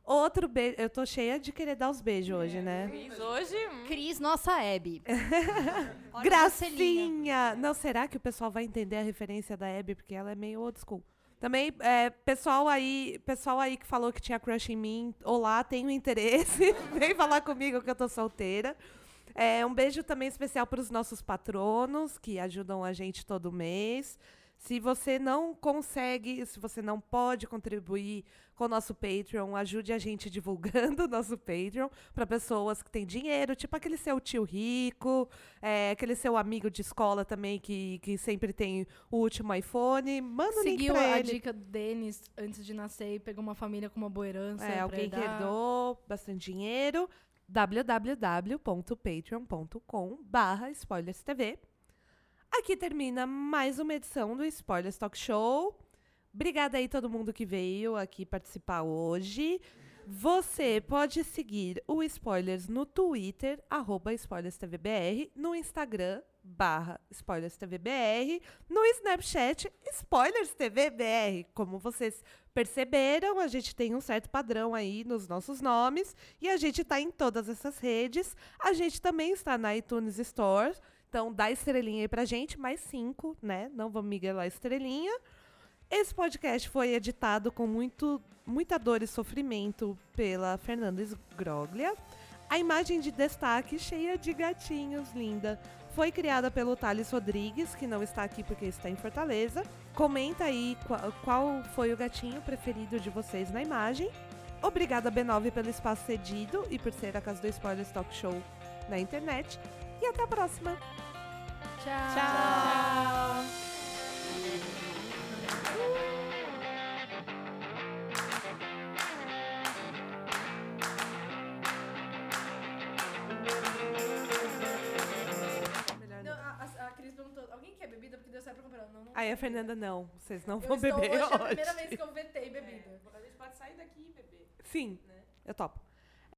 Outro beijo. Eu tô cheia de querer dar os beijos hoje, né? Fiz hoje. hum. Cris, nossa Marcelinha. Gracinha! Não, será que o pessoal vai entender a referência da Abby? Porque ela é meio old school. Também, é, pessoal aí, pessoal aí que falou que tinha crush em mim, olá, tenho interesse, vem falar comigo que eu tô solteira. É, um beijo também especial para os nossos patronos, que ajudam a gente todo mês. Se você não consegue, se você não pode contribuir com o nosso Patreon, ajude a gente divulgando o nosso Patreon para pessoas que têm dinheiro, tipo aquele seu tio rico, é, aquele seu amigo de escola também que, que sempre tem o último iPhone. Manda Seguiu a ele. dica do Denis antes de nascer e pegou uma família com uma boa herança. É, alguém que herdou bastante dinheiro. www.patreon.com barra SpoilersTV. Aqui termina mais uma edição do Spoilers Talk Show. Obrigada aí todo mundo que veio aqui participar hoje. Você pode seguir o Spoilers no Twitter, arroba SpoilersTVBR, no Instagram, barra SpoilersTVBR, no Snapchat, SpoilersTVBR. Como vocês perceberam, a gente tem um certo padrão aí nos nossos nomes e a gente está em todas essas redes. A gente também está na iTunes Store, então dá estrelinha aí pra gente, mais cinco, né? Não vamos miguelar estrelinha. Esse podcast foi editado com muito, muita dor e sofrimento pela Fernanda Sgroglia. A imagem de destaque, cheia de gatinhos, linda, foi criada pelo Thales Rodrigues, que não está aqui porque está em Fortaleza. Comenta aí qual, qual foi o gatinho preferido de vocês na imagem. Obrigada, B9, pelo espaço cedido e por ser a casa do Spoilers Talk Show na internet. E até a próxima! Tchau. Tchau. Alguém quer bebida? Porque deu certo pra comprar. Não, não. Aí a Fernanda, não, vocês não Eu vão estou beber hoje, é a hoje. primeira vez que eu vetei bebida. A gente pode sair daqui e beber. Sim, eu topo.